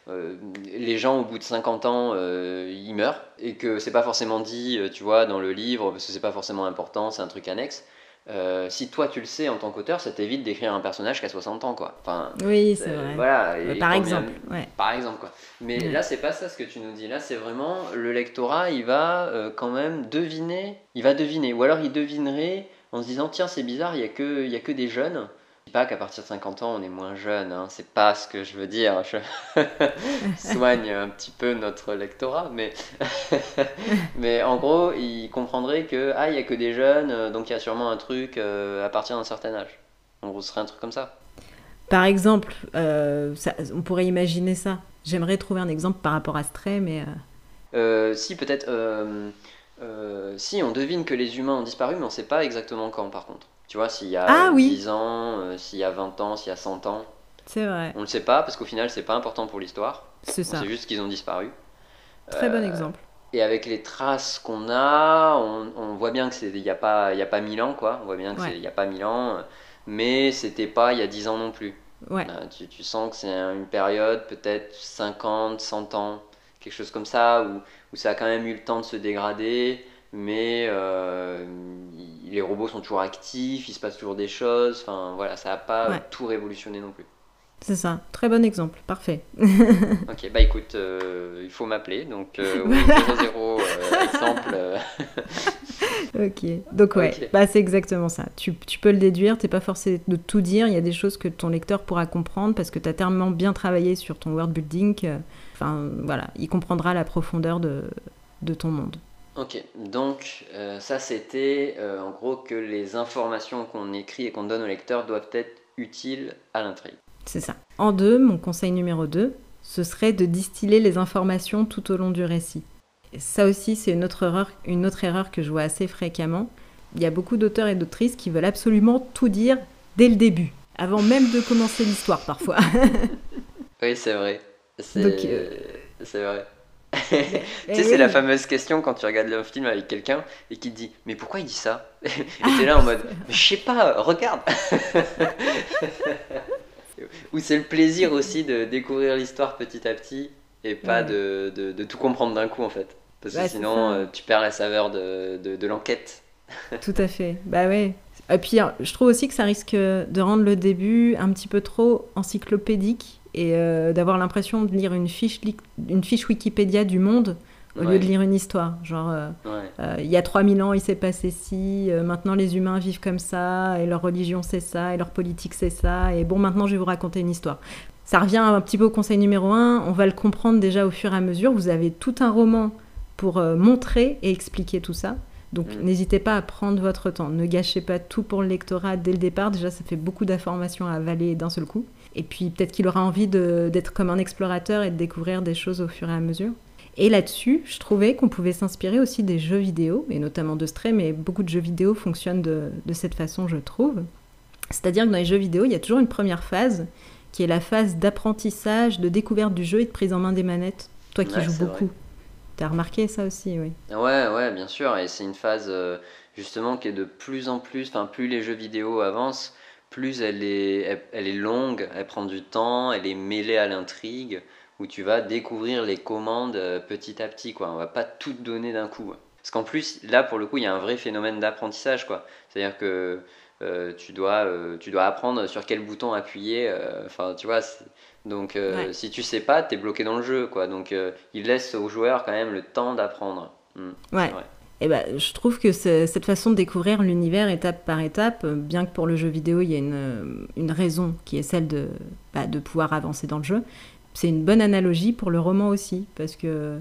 euh, les gens au bout de 50 ans ils meurent et que c'est pas forcément dit tu vois dans le livre parce que c'est pas forcément important c'est un truc annexe si toi tu le sais en tant qu'auteur, ça t'évite d'écrire un personnage qui a 60 ans, quoi. Enfin, oui, c'est vrai. Voilà. par exemple. ouais. Par exemple, quoi. Mais là, c'est pas ça ce que tu nous dis. Là, c'est vraiment le lectorat, il va quand même deviner. Il va deviner. Ou alors il devinerait en se disant tiens, c'est bizarre, il y a que, il y a que des jeunes pas qu'à partir de 50 ans on est moins jeune, hein. c'est pas ce que je veux dire. Je (laughs) soigne un petit peu notre lectorat, mais, (laughs) mais en gros, il comprendrait que ah, il y a que des jeunes, euh, donc il y a sûrement un truc euh, à partir d'un certain âge. En gros, ce serait un truc comme ça. Par exemple, euh, on pourrait imaginer ça. J'aimerais trouver un exemple par rapport à Stray, mais. si, peut-être. si, on devine que les humains ont disparu, mais on sait pas exactement quand, par contre. Tu vois, s'il y a ah, 10 ans, euh, s'il y a 20 ans, s'il y a 100 ans. C'est vrai. On ne le sait pas parce qu'au final, c'est pas important pour l'histoire. C'est ça. C'est juste qu'ils ont disparu. Très bon euh, exemple. Et avec les traces qu'on a, on, voit bien qu'il n'y a, pas, y a pas 1000 ans, quoi. On voit bien qu'il n'y a pas 1000 ans. Mais c'était pas il y a 10 ans non plus. Ouais. Euh, tu, tu, sens que c'est une période, peut-être 50, 100 ans, quelque chose comme ça, où, où ça a quand même eu le temps de se dégrader mais euh, les robots sont toujours actifs, il se passe toujours des choses, enfin voilà, ça n'a pas tout révolutionné non plus. C'est ça, très bon exemple, parfait. (laughs) ok, bah écoute, euh, il faut m'appeler, donc euh, (laughs) 00 euh, exemple. (laughs) ok, donc ouais, Bah, c'est exactement ça. Tu, tu, peux le déduire, t'es pas forcé de tout dire, il y a des choses que ton lecteur pourra comprendre parce que tu as tellement bien travaillé sur ton world building, enfin voilà, il comprendra la profondeur de, de ton monde. Ok, donc euh, ça c'était euh, en gros que les informations qu'on écrit et qu'on donne au lecteur doivent être utiles à l'intrigue. C'est ça. En deux, mon conseil numéro 2, ce serait de distiller les informations tout au long du récit. ça aussi c'est une autre erreur, une autre erreur que je vois assez fréquemment. Il y a beaucoup d'auteurs et d'autrices qui veulent absolument tout dire dès le début, avant même de commencer l'histoire parfois. (laughs) oui, c'est vrai. C'est euh, vrai. (laughs) tu sais, c'est la fameuse question quand tu regardes un film avec quelqu'un et qui te dit Mais pourquoi il dit ça? (laughs) Et t'es là en mode Mais je sais pas, regarde (laughs) Ou c'est le plaisir aussi de découvrir l'histoire petit à petit et pas de, de, tout comprendre d'un coup en fait. Parce que sinon, euh, tu perds la saveur de, de l'enquête. Tout à fait. Bah ouais. Et puis, je trouve aussi que ça risque de rendre le début un petit peu trop encyclopédique et euh, d'avoir l'impression de lire une fiche, une fiche Wikipédia du monde au lieu de lire une histoire. Genre, euh, euh, il y a 3000 ans, il s'est passé ci, maintenant les humains vivent comme ça, et leur religion c'est ça, et leur politique c'est ça, et bon, maintenant je vais vous raconter une histoire. Ça revient un petit peu au conseil numéro 1, on va le comprendre déjà au fur et à mesure. Vous avez tout un roman pour montrer et expliquer tout ça. Donc Mm. n'hésitez pas à prendre votre temps. Ne gâchez pas tout pour le lectorat dès le départ. Déjà, ça fait beaucoup d'informations à avaler d'un seul coup. Et puis peut-être qu'il aura envie d'être comme un explorateur et de découvrir des choses au fur et à mesure. Et là-dessus, je trouvais qu'on pouvait s'inspirer aussi des jeux vidéo, et notamment de Stray, mais beaucoup de jeux vidéo fonctionnent de, de cette façon, je trouve. C'est-à-dire que dans les jeux vidéo, il y a toujours une première phase, qui est la phase d'apprentissage, de découverte du jeu et de prise en main des manettes. Toi qui Ouais, joues beaucoup. T'as remarqué ça aussi, oui. Ouais, ouais, bien sûr. Et c'est une phase euh, justement qui est de plus en plus, enfin plus les jeux vidéo avancent, plus elle est, elle, elle est longue, elle prend du temps, elle est mêlée à l'intrigue, où tu vas découvrir les commandes euh, petit à petit, quoi. On va pas tout donner d'un coup. Parce qu'en plus, là, pour le coup, il y a un vrai phénomène d'apprentissage, quoi. C'est-à-dire que euh, tu, dois, euh, tu dois apprendre sur quel bouton appuyer. euh, Enfin, tu vois. Donc, Ouais. si tu sais pas, t'es bloqué dans le jeu, quoi. Donc, il laisse aux joueurs quand même le temps d'apprendre. Mm. Ouais. Ouais. Et ben, je trouve que cette façon de découvrir l'univers étape par étape, euh, bien que pour le jeu vidéo, il y a une, euh, une raison qui est celle de, bah, de pouvoir avancer dans le jeu, c'est une bonne analogie pour le roman aussi, parce que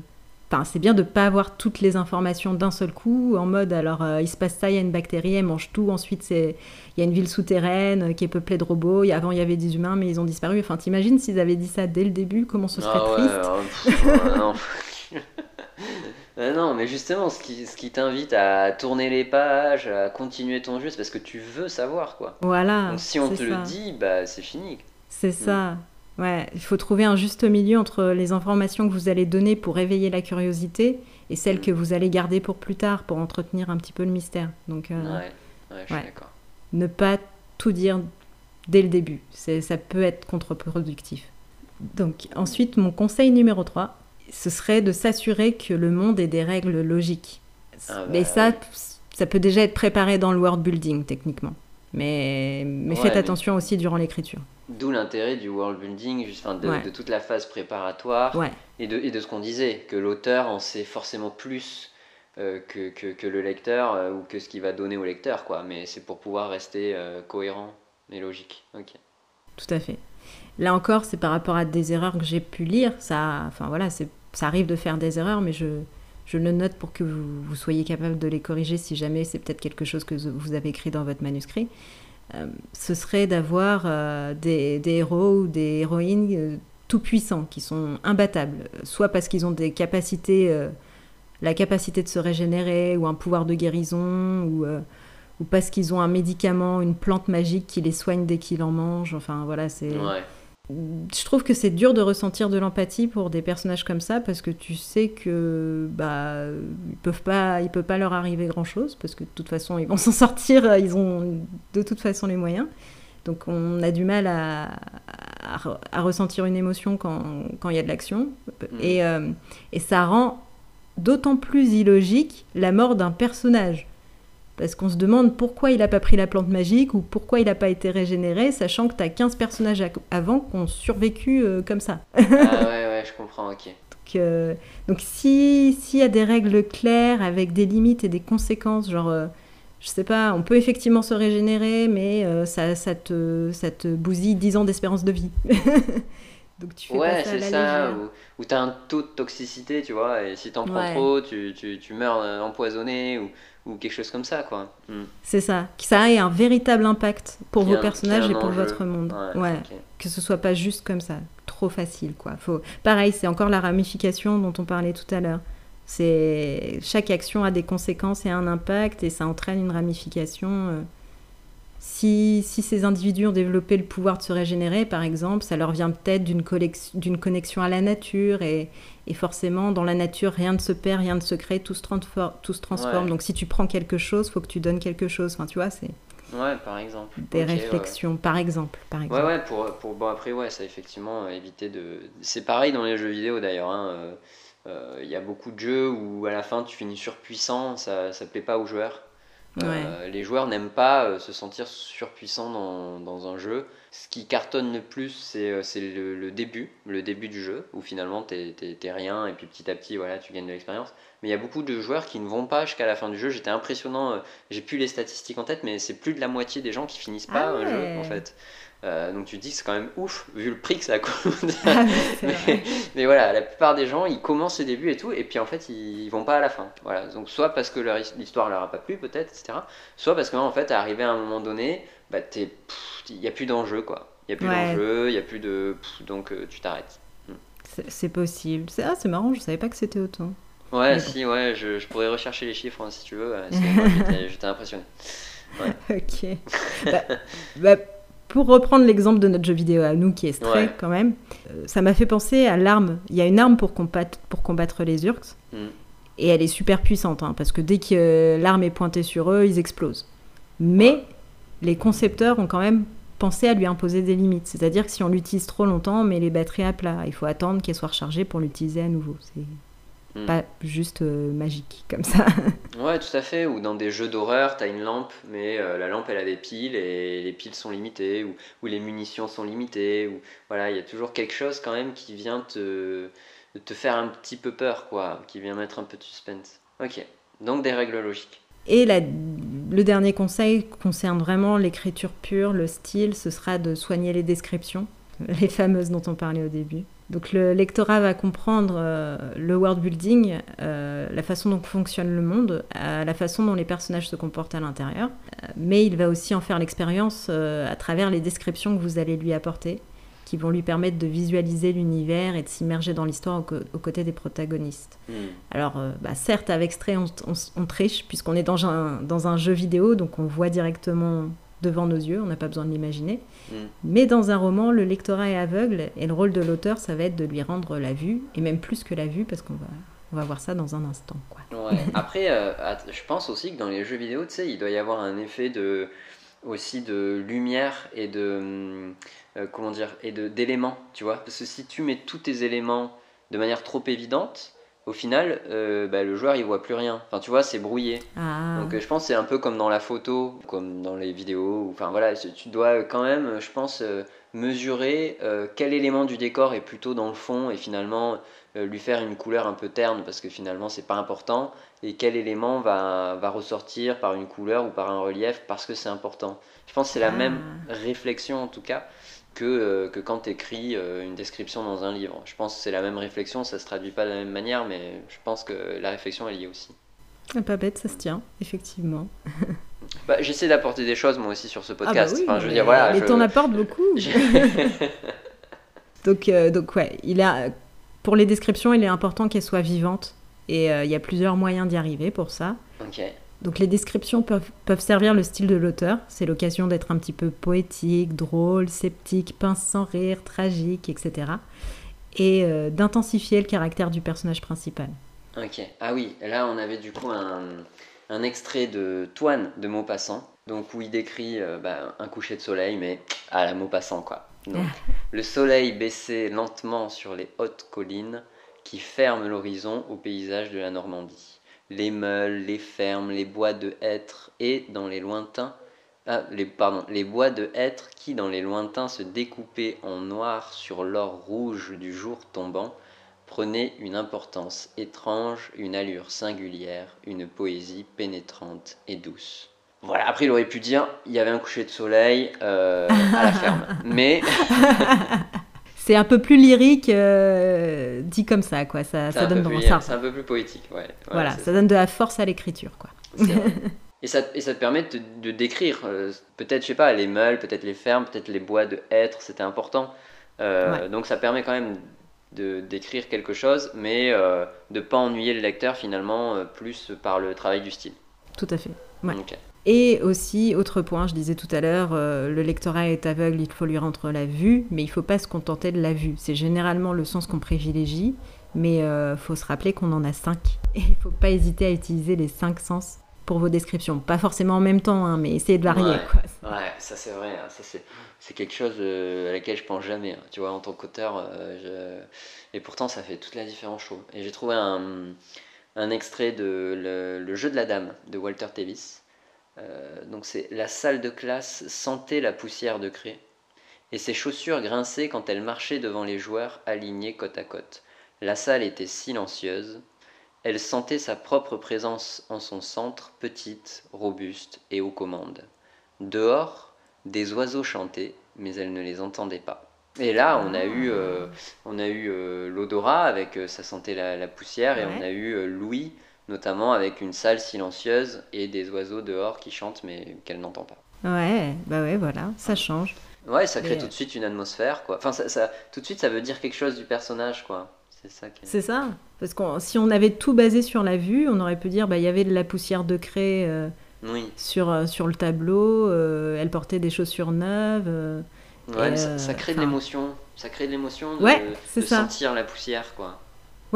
enfin, c'est bien de ne pas avoir toutes les informations d'un seul coup, en mode alors euh, il se passe ça, il y a une bactérie, elle mange tout, ensuite il y a une ville souterraine qui est peuplée de robots, a- avant il y avait des humains mais ils ont disparu. Enfin, t'imagines s'ils avaient dit ça dès le début, comment ce serait Ah ouais, triste alors, pff, ouais, non. (laughs) Euh, non, mais justement, ce qui, ce qui t'invite à tourner les pages, à continuer ton jeu, c'est parce que tu veux savoir, quoi. Voilà. Donc si on te ça. le dit, bah c'est fini. C'est ça. Ouais, il faut trouver un juste milieu entre les informations que vous allez donner pour éveiller la curiosité et celles Mm. que vous allez garder pour plus tard, pour entretenir un petit peu le mystère. Donc, euh, Ouais, ouais, je suis ouais. d'accord. ne pas tout dire dès le début. C'est, ça peut être contre-productif. Donc, ensuite, mon conseil numéro 3, ce serait de s'assurer que le monde ait des règles logiques. Ah bah Mais ça, ça peut déjà être préparé dans le world building, techniquement. Mais, mais Ouais, faites mais- attention aussi durant l'écriture. D'où l'intérêt du world building, juste, de, Ouais. de toute la phase préparatoire Ouais. et, de, et de ce qu'on disait, que l'auteur en sait forcément plus euh, que, que, que le lecteur euh, ou que ce qu'il va donner au lecteur, quoi. Mais c'est pour pouvoir rester euh, cohérent et logique. Ok. Tout à fait. Là encore, c'est par rapport à des erreurs que j'ai pu lire. Ça, enfin voilà, ça arrive de faire des erreurs, mais je, je le note pour que vous, soyez capable de les corriger si jamais c'est peut-être quelque chose que vous avez écrit dans votre manuscrit. Euh, ce serait d'avoir euh, des, héros ou des héroïnes euh, tout puissants, qui sont imbattables, soit parce qu'ils ont des capacités, la capacité de se régénérer, ou un pouvoir de guérison, ou, parce qu'ils ont un médicament, une plante magique qui les soigne dès qu'ils en mangent. Enfin voilà, c'est. Je trouve que c'est dur de ressentir de l'empathie pour des personnages comme ça parce que tu sais que bah ils peuvent pas il peut pas leur arriver grand chose parce que de toute façon ils vont (laughs) s'en sortir ils ont de toute façon les moyens. Donc on a du mal à, à, à ressentir une émotion quand quand il y a de l'action. Et, euh, et ça rend d'autant plus illogique la mort d'un personnage parce qu'on se demande pourquoi il n'a pas pris la plante magique ou pourquoi il n'a pas été régénéré, sachant que tu as 15 personnages avant qui ont survécu euh, comme ça. ah ouais, (laughs) ouais, je comprends, ok. Donc, euh, donc si- s'il y a des règles claires avec des limites et des conséquences, genre, euh, je sais pas, on peut effectivement se régénérer, mais euh, ça, ça, te, ça te bousille 10 ans d'espérance de vie. (laughs) donc tu fais Ouais, c'est ça, où, où t'as un taux de toxicité, tu vois, et si t'en prends Ouais. trop, tu, tu, tu meurs euh, empoisonné ou, ou quelque chose comme ça, quoi. Hmm. C'est ça, que ça ait un véritable impact pour vos un- personnages et pour enjeu. votre monde. Ouais, que ce soit pas juste comme ça, trop facile quoi. Faut pareil, c'est encore la ramification dont on parlait tout à l'heure. C'est chaque action a des conséquences et un impact et ça entraîne une ramification. Si, si ces individus ont développé le pouvoir de se régénérer, par exemple, ça leur vient peut-être d'une connexion à la nature et, et forcément dans la nature rien ne se perd, rien ne se crée, tout se, transfor- tout se transforme. Ouais. Donc si tu prends quelque chose, faut que tu donnes quelque chose. Enfin, tu vois, c'est Ouais, par exemple. des ouais. réflexions, par exemple, par exemple. Ouais, ouais, pour, pour bon, après, ouais, ça effectivement, éviter de. C'est pareil dans les jeux vidéo d'ailleurs. hein, euh, euh, Il y a beaucoup de jeux où à la fin tu finis surpuissant, ça, ça plaît pas aux joueurs. Euh, les joueurs n'aiment pas euh, se sentir surpuissants dans, dans un jeu. Ce qui cartonne le plus, c'est euh, le, le début, le début du jeu, où finalement t'es rien et puis petit à petit, voilà, tu gagnes de l'expérience. Mais il y a beaucoup de joueurs qui ne vont pas jusqu'à la fin du jeu. J'étais impressionnant, j'ai plus les statistiques en tête, mais c'est plus de la moitié des gens qui finissent pas Ah un jeu en fait. Euh, donc tu te dis que c'est quand même ouf, vu le prix que ça coûte. (laughs) Ah (laughs) mais, voilà, la plupart des gens, ils commencent au début et tout, et puis en fait, ils vont pas à la fin. Voilà, donc soit parce que l'histoire leur a pas plu, peut-être, etc. Soit parce que en fait, arrivé à un moment donné, bah, il y a plus d'enjeu, quoi. Il y a plus Ouais. d'enjeu, il y a plus de, pff, donc euh, tu t'arrêtes. C'est- C'est possible. Ah, c'est marrant, je savais pas que c'était autant. Ouais, Mais bon. si, ouais, je, je pourrais rechercher les chiffres hein, si tu veux. (laughs) J'étais impressionné. Ok. Bah, bah, pour reprendre l'exemple de notre jeu vidéo à nous qui est Stray Ouais. quand même, euh, ça m'a fait penser à l'arme. Il y a une arme pour combattre, pour combattre les Urks Mm. et elle est super puissante hein, parce que dès que euh, l'arme est pointée sur eux, ils explosent. Mais les concepteurs ont quand même pensé à lui imposer des limites. C'est-à-dire que si on l'utilise trop longtemps, on met les batteries à plat. Il faut attendre qu'elle soit rechargée pour l'utiliser à nouveau. C'est Mm. pas juste euh, magique comme ça. (laughs) Ouais, tout à fait. Ou dans des jeux d'horreur, t'as une lampe, mais euh, la lampe elle a des piles et les piles sont limitées, ou, ou les munitions sont limitées, ou voilà, il y a toujours quelque chose quand même qui vient te, te faire un petit peu peur, quoi, qui vient mettre un peu de suspense. Ok, donc des règles logiques. Et la- le dernier conseil concerne vraiment l'écriture pure, le style, ce sera de soigner les descriptions, (laughs) les fameuses dont on parlait au début. Donc le lectorat va comprendre euh, le world building, euh, la façon dont fonctionne le monde, euh, la façon dont les personnages se comportent à l'intérieur, Euh, mais il va aussi en faire l'expérience à travers les descriptions que vous allez lui apporter, qui vont lui permettre de visualiser l'univers et de s'immerger dans l'histoire aux, côtés des protagonistes. Hmm. Alors, bah, certes, avec Stray, on, on- on triche, puisqu'on est dans un, dans un jeu vidéo, donc on voit directement devant nos yeux, on n'a pas besoin de l'imaginer. Mm. Mais dans un roman, le lectorat est aveugle, et le rôle de l'auteur, ça va être de lui rendre la vue, et même plus que la vue, parce qu'on va, on va voir ça dans un instant. Quoi. Ouais. (laughs) Après, euh, je pense aussi que dans les jeux vidéo, il doit y avoir un effet de aussi de lumière et de euh, comment dire et de d'éléments, tu vois. Parce que si tu mets tous tes éléments de manière trop évidente, au final, euh, bah, le joueur il voit plus rien. Enfin, tu vois, c'est brouillé. Ah, Donc euh, je pense que c'est un peu comme dans la photo, comme dans les vidéos. Enfin voilà, tu dois quand même, euh, je pense, euh, mesurer euh, quel élément du décor est plutôt dans le fond et finalement euh, lui faire une couleur un peu terne parce que finalement c'est pas important et quel élément va, va ressortir par une couleur ou par un relief parce que c'est important. Je pense que c'est la Ah. même réflexion en tout cas que, euh, que quand tu écris une description dans un livre. Je pense que c'est la même réflexion, ça se traduit pas de la même manière mais je pense que la réflexion est aussi. Ah, pas bête, ça se tient, effectivement. Bah, j'essaie d'apporter des choses moi aussi sur ce Ah bah podcast. oui, enfin, je veux mais- dire, voilà. mais je- t'en apportes beaucoup. (laughs) (laughs) Donc, euh, donc ouais, il a, pour les descriptions, il est important qu'elles soient vivantes, et euh, il y a plusieurs moyens d'y arriver pour ça. ok. Donc les descriptions peuvent, peuvent servir le style de l'auteur. C'est l'occasion d'être un petit peu poétique, drôle, sceptique, pince sans rire, tragique, etc. Et euh, d'intensifier le caractère du personnage principal. Ok. Ah oui, là on avait du coup un, un extrait de Toine de Maupassant, donc où il décrit euh, bah, un coucher de soleil, mais à la Maupassant quoi. Donc, le soleil baissait lentement sur les hautes collines qui ferment l'horizon au paysage de la Normandie. Les meules, les fermes, les bois de hêtres et dans les lointains ah, les, pardon, les bois de hêtres qui, dans les lointains, se découpaient en noir sur l'or rouge du jour tombant, prenaient une importance étrange, une allure singulière, une poésie pénétrante et douce. Voilà, après il aurait pu dire il y avait un coucher de soleil euh, à la ferme. (laughs) Mais (laughs) C'est un peu plus lyrique euh, dit comme ça, quoi. Ça, donne plus- ça. c'est un peu plus poétique. Ouais, Voilà, ça donne de la force à l'écriture, quoi. (laughs) Et ça, et ça te permet de, de décrire, euh, peut-être, je sais pas, les meules, peut-être les fermes, peut-être les bois de hêtres, c'était important. Euh, Ouais. Donc ça permet quand même de d'écrire quelque chose, mais de pas ennuyer le lecteur finalement, plus par le travail du style. Tout à fait. Ouais. Et aussi, autre point, je disais tout à l'heure, euh, le lectorat est aveugle, il faut lui rendre la vue, mais il faut pas se contenter de la vue. C'est généralement le sens qu'on privilégie, mais il faut se rappeler qu'on en a cinq. Et il faut pas hésiter à utiliser les cinq sens pour vos descriptions. Pas forcément en même temps, hein, mais essayez de varier. Ouais. Quoi. Ouais, ça c'est vrai, hein, ça c'est c'est quelque chose euh, à laquelle je pense jamais. hein. Tu vois, en tant qu'auteur, euh, je- et pourtant ça fait toute la différence, je trouve. Et j'ai trouvé un, un extrait de le, Le jeu de la dame de Walter Tevis. Euh, donc c'est la salle de classe sentait la poussière de craie et ses chaussures grinçaient quand elle marchait devant les joueurs alignés côte à côte. La salle était silencieuse. Elle sentait sa propre présence en son centre, petite, robuste et aux commandes. Dehors, des oiseaux chantaient, mais elle ne les entendait pas. Et là, on a eu, euh, on a eu euh, l'odorat avec euh, ça sentait la, la poussière, et on a eu Louis, notamment avec une salle silencieuse et des oiseaux dehors qui chantent mais qu'elle n'entend pas. Ouais, bah ouais, voilà, ça change. Ouais, ça crée Mais, tout euh, de suite une atmosphère, quoi. Enfin, ça, ça- tout de suite, ça veut dire quelque chose du personnage, quoi. C'est ça qui C'est ça. Parce que si on avait tout basé sur la vue, on aurait pu dire bah il y avait de la poussière de craie euh, Oui, sur, euh, sur le tableau, euh, elle portait des chaussures neuves. euh, ouais, Et, ça, euh, ça crée de l'émotion. Ça crée de l'émotion de, Ouais, de ça. sentir la poussière, quoi.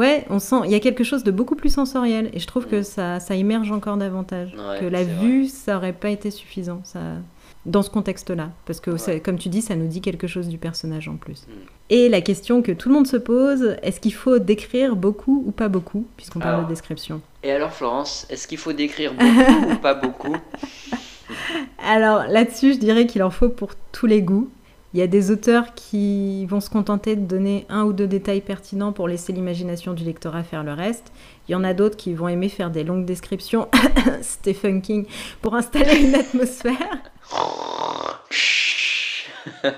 Ouais, on sent, il y a quelque chose de beaucoup plus sensoriel et je trouve que Mm. ça, ça immerge encore davantage. Ouais, que la vue, ça aurait pas été suffisant ça, dans ce contexte-là. Parce que, Ouais. ça- comme tu dis, ça nous dit quelque chose du personnage en plus. Mm. Et la question que tout le monde se pose, est-ce qu'il faut décrire beaucoup ou pas beaucoup, puisqu'on parle de description? Et alors, Florence, est-ce qu'il faut décrire beaucoup ou pas beaucoup? (laughs) Alors là-dessus, je dirais qu'il en faut pour tous les goûts. Il y a des auteurs qui vont se contenter de donner un ou deux détails pertinents pour laisser l'imagination du lectorat faire le reste. Il y en a d'autres qui vont aimer faire des longues descriptions, (laughs) Stephen King, pour installer une atmosphère. (laughs)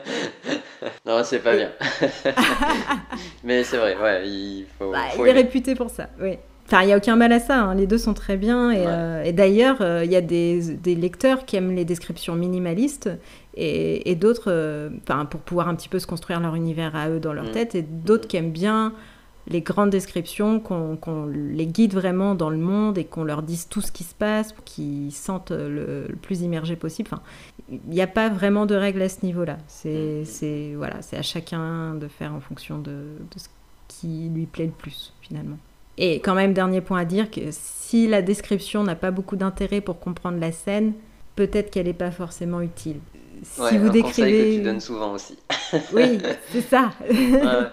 non, c'est pas bien. (laughs) Mais c'est vrai, ouais, il faut. Bah, faut il est aimer. réputé pour ça, oui. Enfin, il n'y a aucun mal à ça, hein. les deux sont très bien. Et, Ouais. euh, et d'ailleurs, euh, il y a des, des lecteurs qui aiment les descriptions minimalistes et, et d'autres, euh, enfin, pour pouvoir un petit peu se construire leur univers à eux dans leur Mm. tête, et d'autres qui aiment bien les grandes descriptions, qu'on les guide vraiment dans le monde et qu'on leur dise tout ce qui se passe, pour qu'ils sentent le, le plus immergé possible. Enfin, il n'y a pas vraiment de règle à ce niveau-là. C'est Mm. voilà, à chacun de faire en fonction de, de ce qui lui plaît le plus finalement. Et quand même, dernier point à dire, que si la description n'a pas beaucoup d'intérêt pour comprendre la scène, peut-être qu'elle n'est pas forcément utile. Si Ouais, vous un conseil décrivez... que tu donnes souvent aussi. Oui, c'est ça. (laughs) Ouais.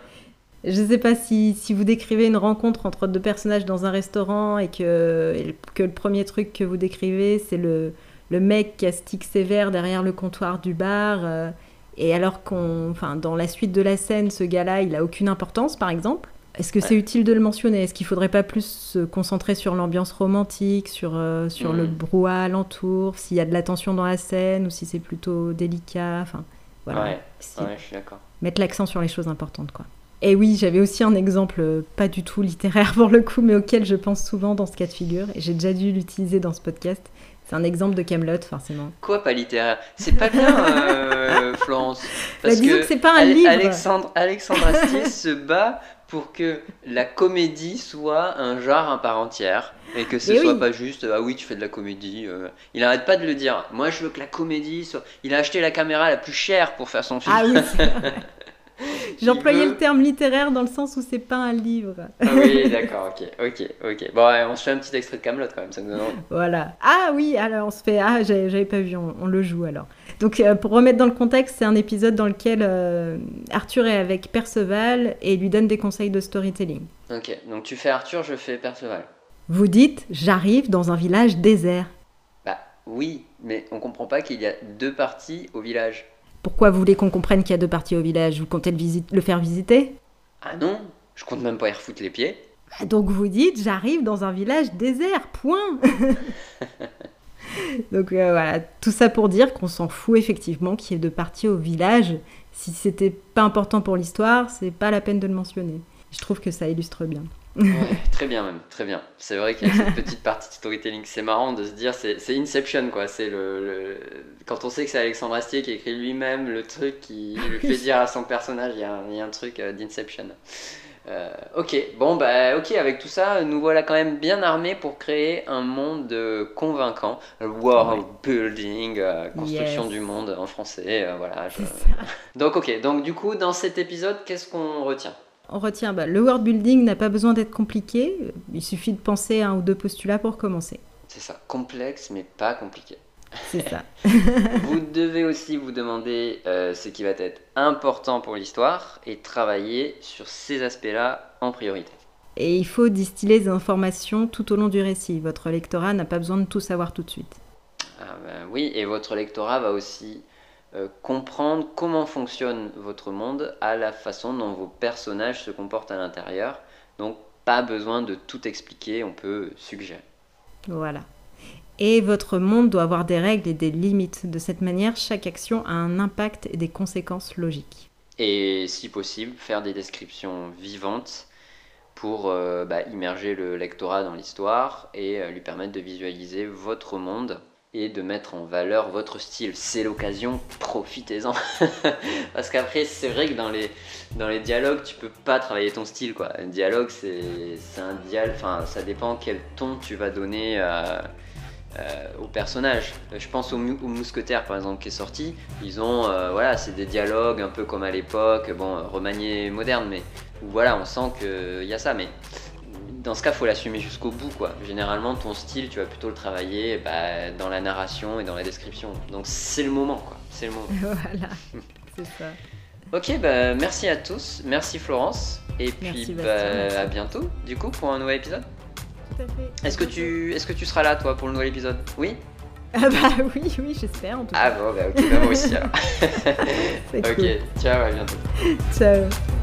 Je sais pas si, si vous décrivez une rencontre entre deux personnages dans un restaurant et que, et que le premier truc que vous décrivez, c'est le, le mec qui a stick sévère derrière le comptoir du bar. euh, et alors qu'on, enfin, dans la suite de la scène, ce gars-là, il a aucune importance, par exemple. Est-ce que c'est utile de le mentionner? Est-ce qu'il faudrait pas plus se concentrer sur l'ambiance romantique, sur, euh, sur le Mhm. brouhaha alentour, s'il y a de la tension dans la scène ou si c'est plutôt délicat? Enfin, voilà. Ouais, Si- ouais, je suis d'accord. mettre l'accent sur les choses importantes, quoi. Et oui, j'avais aussi un exemple euh, pas du tout littéraire (laughs) pour le coup, mais auquel je pense souvent dans ce cas de figure, et j'ai déjà dû l'utiliser dans ce podcast. C'est un exemple de Camelot, forcément. Quoi, pas littéraire? C'est pas bien, euh, (laughs) Florence. Bah, disons que c'est pas un livre. Alexandre, Alexandre Astier se bat pour que la comédie soit un genre à part entière et que ce Eh soit oui. pas juste ah oui tu fais de la comédie. euh. Il arrête pas de le dire. Moi je veux que la comédie soit. Il a acheté la caméra la plus chère pour faire son film. Ah oui. (laughs) (laughs) J'employais le terme littéraire dans le sens où c'est pas un livre. Ah oui (laughs) d'accord ok ok ok. Bon ouais, on se fait un petit extrait de Camelot quand même ça nous donne. Voilà. Ah oui, alors on se fait. Ah, j'avais j'avais pas vu, on, on le joue alors. Donc, euh, pour remettre dans le contexte, c'est un épisode dans lequel euh, Arthur est avec Perceval et lui donne des conseils de storytelling. Ok donc tu fais Arthur je fais Perceval. Vous dites, j'arrive dans un village désert. Bah oui mais on comprend pas qu'il y a deux parties au village. Pourquoi vous voulez qu'on comprenne qu'il y a deux parties au village? Vous comptez le, le faire visiter? Ah non je compte même pas y refoutre les pieds. Ah, Donc vous dites, j'arrive dans un village désert, point (laughs) (laughs) Donc euh, voilà, tout ça pour dire qu'on s'en fout effectivement qu'il y ait deux parties au village. Si c'était pas important pour l'histoire, c'est pas la peine de le mentionner. Je trouve que ça illustre bien. Ouais, (laughs) très bien même, très bien. C'est vrai qu'il y a cette petite partie de storytelling, c'est marrant de se dire, c'est Inception quoi, c'est le, le- Quand on sait que c'est Alexandre Astier qui écrit lui-même le truc qui lui (laughs) fait dire à son personnage, il y a un, il y a un truc euh, d'Inception. Euh, ok, bon bah ok, avec tout ça, nous voilà quand même bien armés pour créer un monde euh, convaincant. World building, euh, construction Yes. du monde en français, euh, voilà. je-. (laughs) Donc ok, donc du coup dans cet épisode, qu'est-ce qu'on retient? On retient, bah, le world building n'a pas besoin d'être compliqué, il suffit de penser à un ou deux postulats pour commencer. C'est ça, complexe mais pas compliqué. C'est ça. (laughs) Vous devez aussi vous demander euh, ce qui va être important pour l'histoire et travailler sur ces aspects-là en priorité. Et il faut distiller des informations tout au long du récit. Votre lectorat n'a pas besoin de tout savoir tout de suite. Ah ben oui, et votre lectorat va aussi euh, comprendre comment fonctionne votre monde à la façon dont vos personnages se comportent à l'intérieur. Donc pas besoin de tout expliquer, on peut suggérer. Voilà. Et votre monde doit avoir des règles et des limites. De cette manière, chaque action a un impact et des conséquences logiques. Et si possible, faire des descriptions vivantes pour euh, bah, immerger le lectorat dans l'histoire et euh, lui permettre de visualiser votre monde et de mettre en valeur votre style. C'est l'occasion, profitez-en. (laughs) Parce qu'après, c'est vrai que dans les, dans les dialogues, tu peux pas travailler ton style. Quoi. Un dialogue, c'est un dialogue, enfin, ça dépend quel ton tu vas donner aux personnages. Je pense aux, mousquetaires par exemple qui est sorti. Ils ont, euh, voilà, c'est des dialogues un peu comme à l'époque, bon, remanié moderne, mais voilà, on sent qu'il y a ça. Mais dans ce cas, faut l'assumer jusqu'au bout, quoi. Généralement, ton style, tu vas plutôt le travailler bah, dans la narration et dans la description. Donc c'est le moment, quoi. C'est le moment. (laughs) voilà, c'est ça. Ok, bah, merci à tous, merci Florence, et puis bah, à bientôt, du coup, pour un nouvel épisode. Est-ce que, tu, est que tu seras là, toi, pour le nouvel épisode? Oui? Ah bah (laughs) oui, oui, j'espère en tout ah cas. Ah bon, bah ok, bah moi aussi alors. (laughs) (laughs) ok, ciao, à bientôt. Ciao.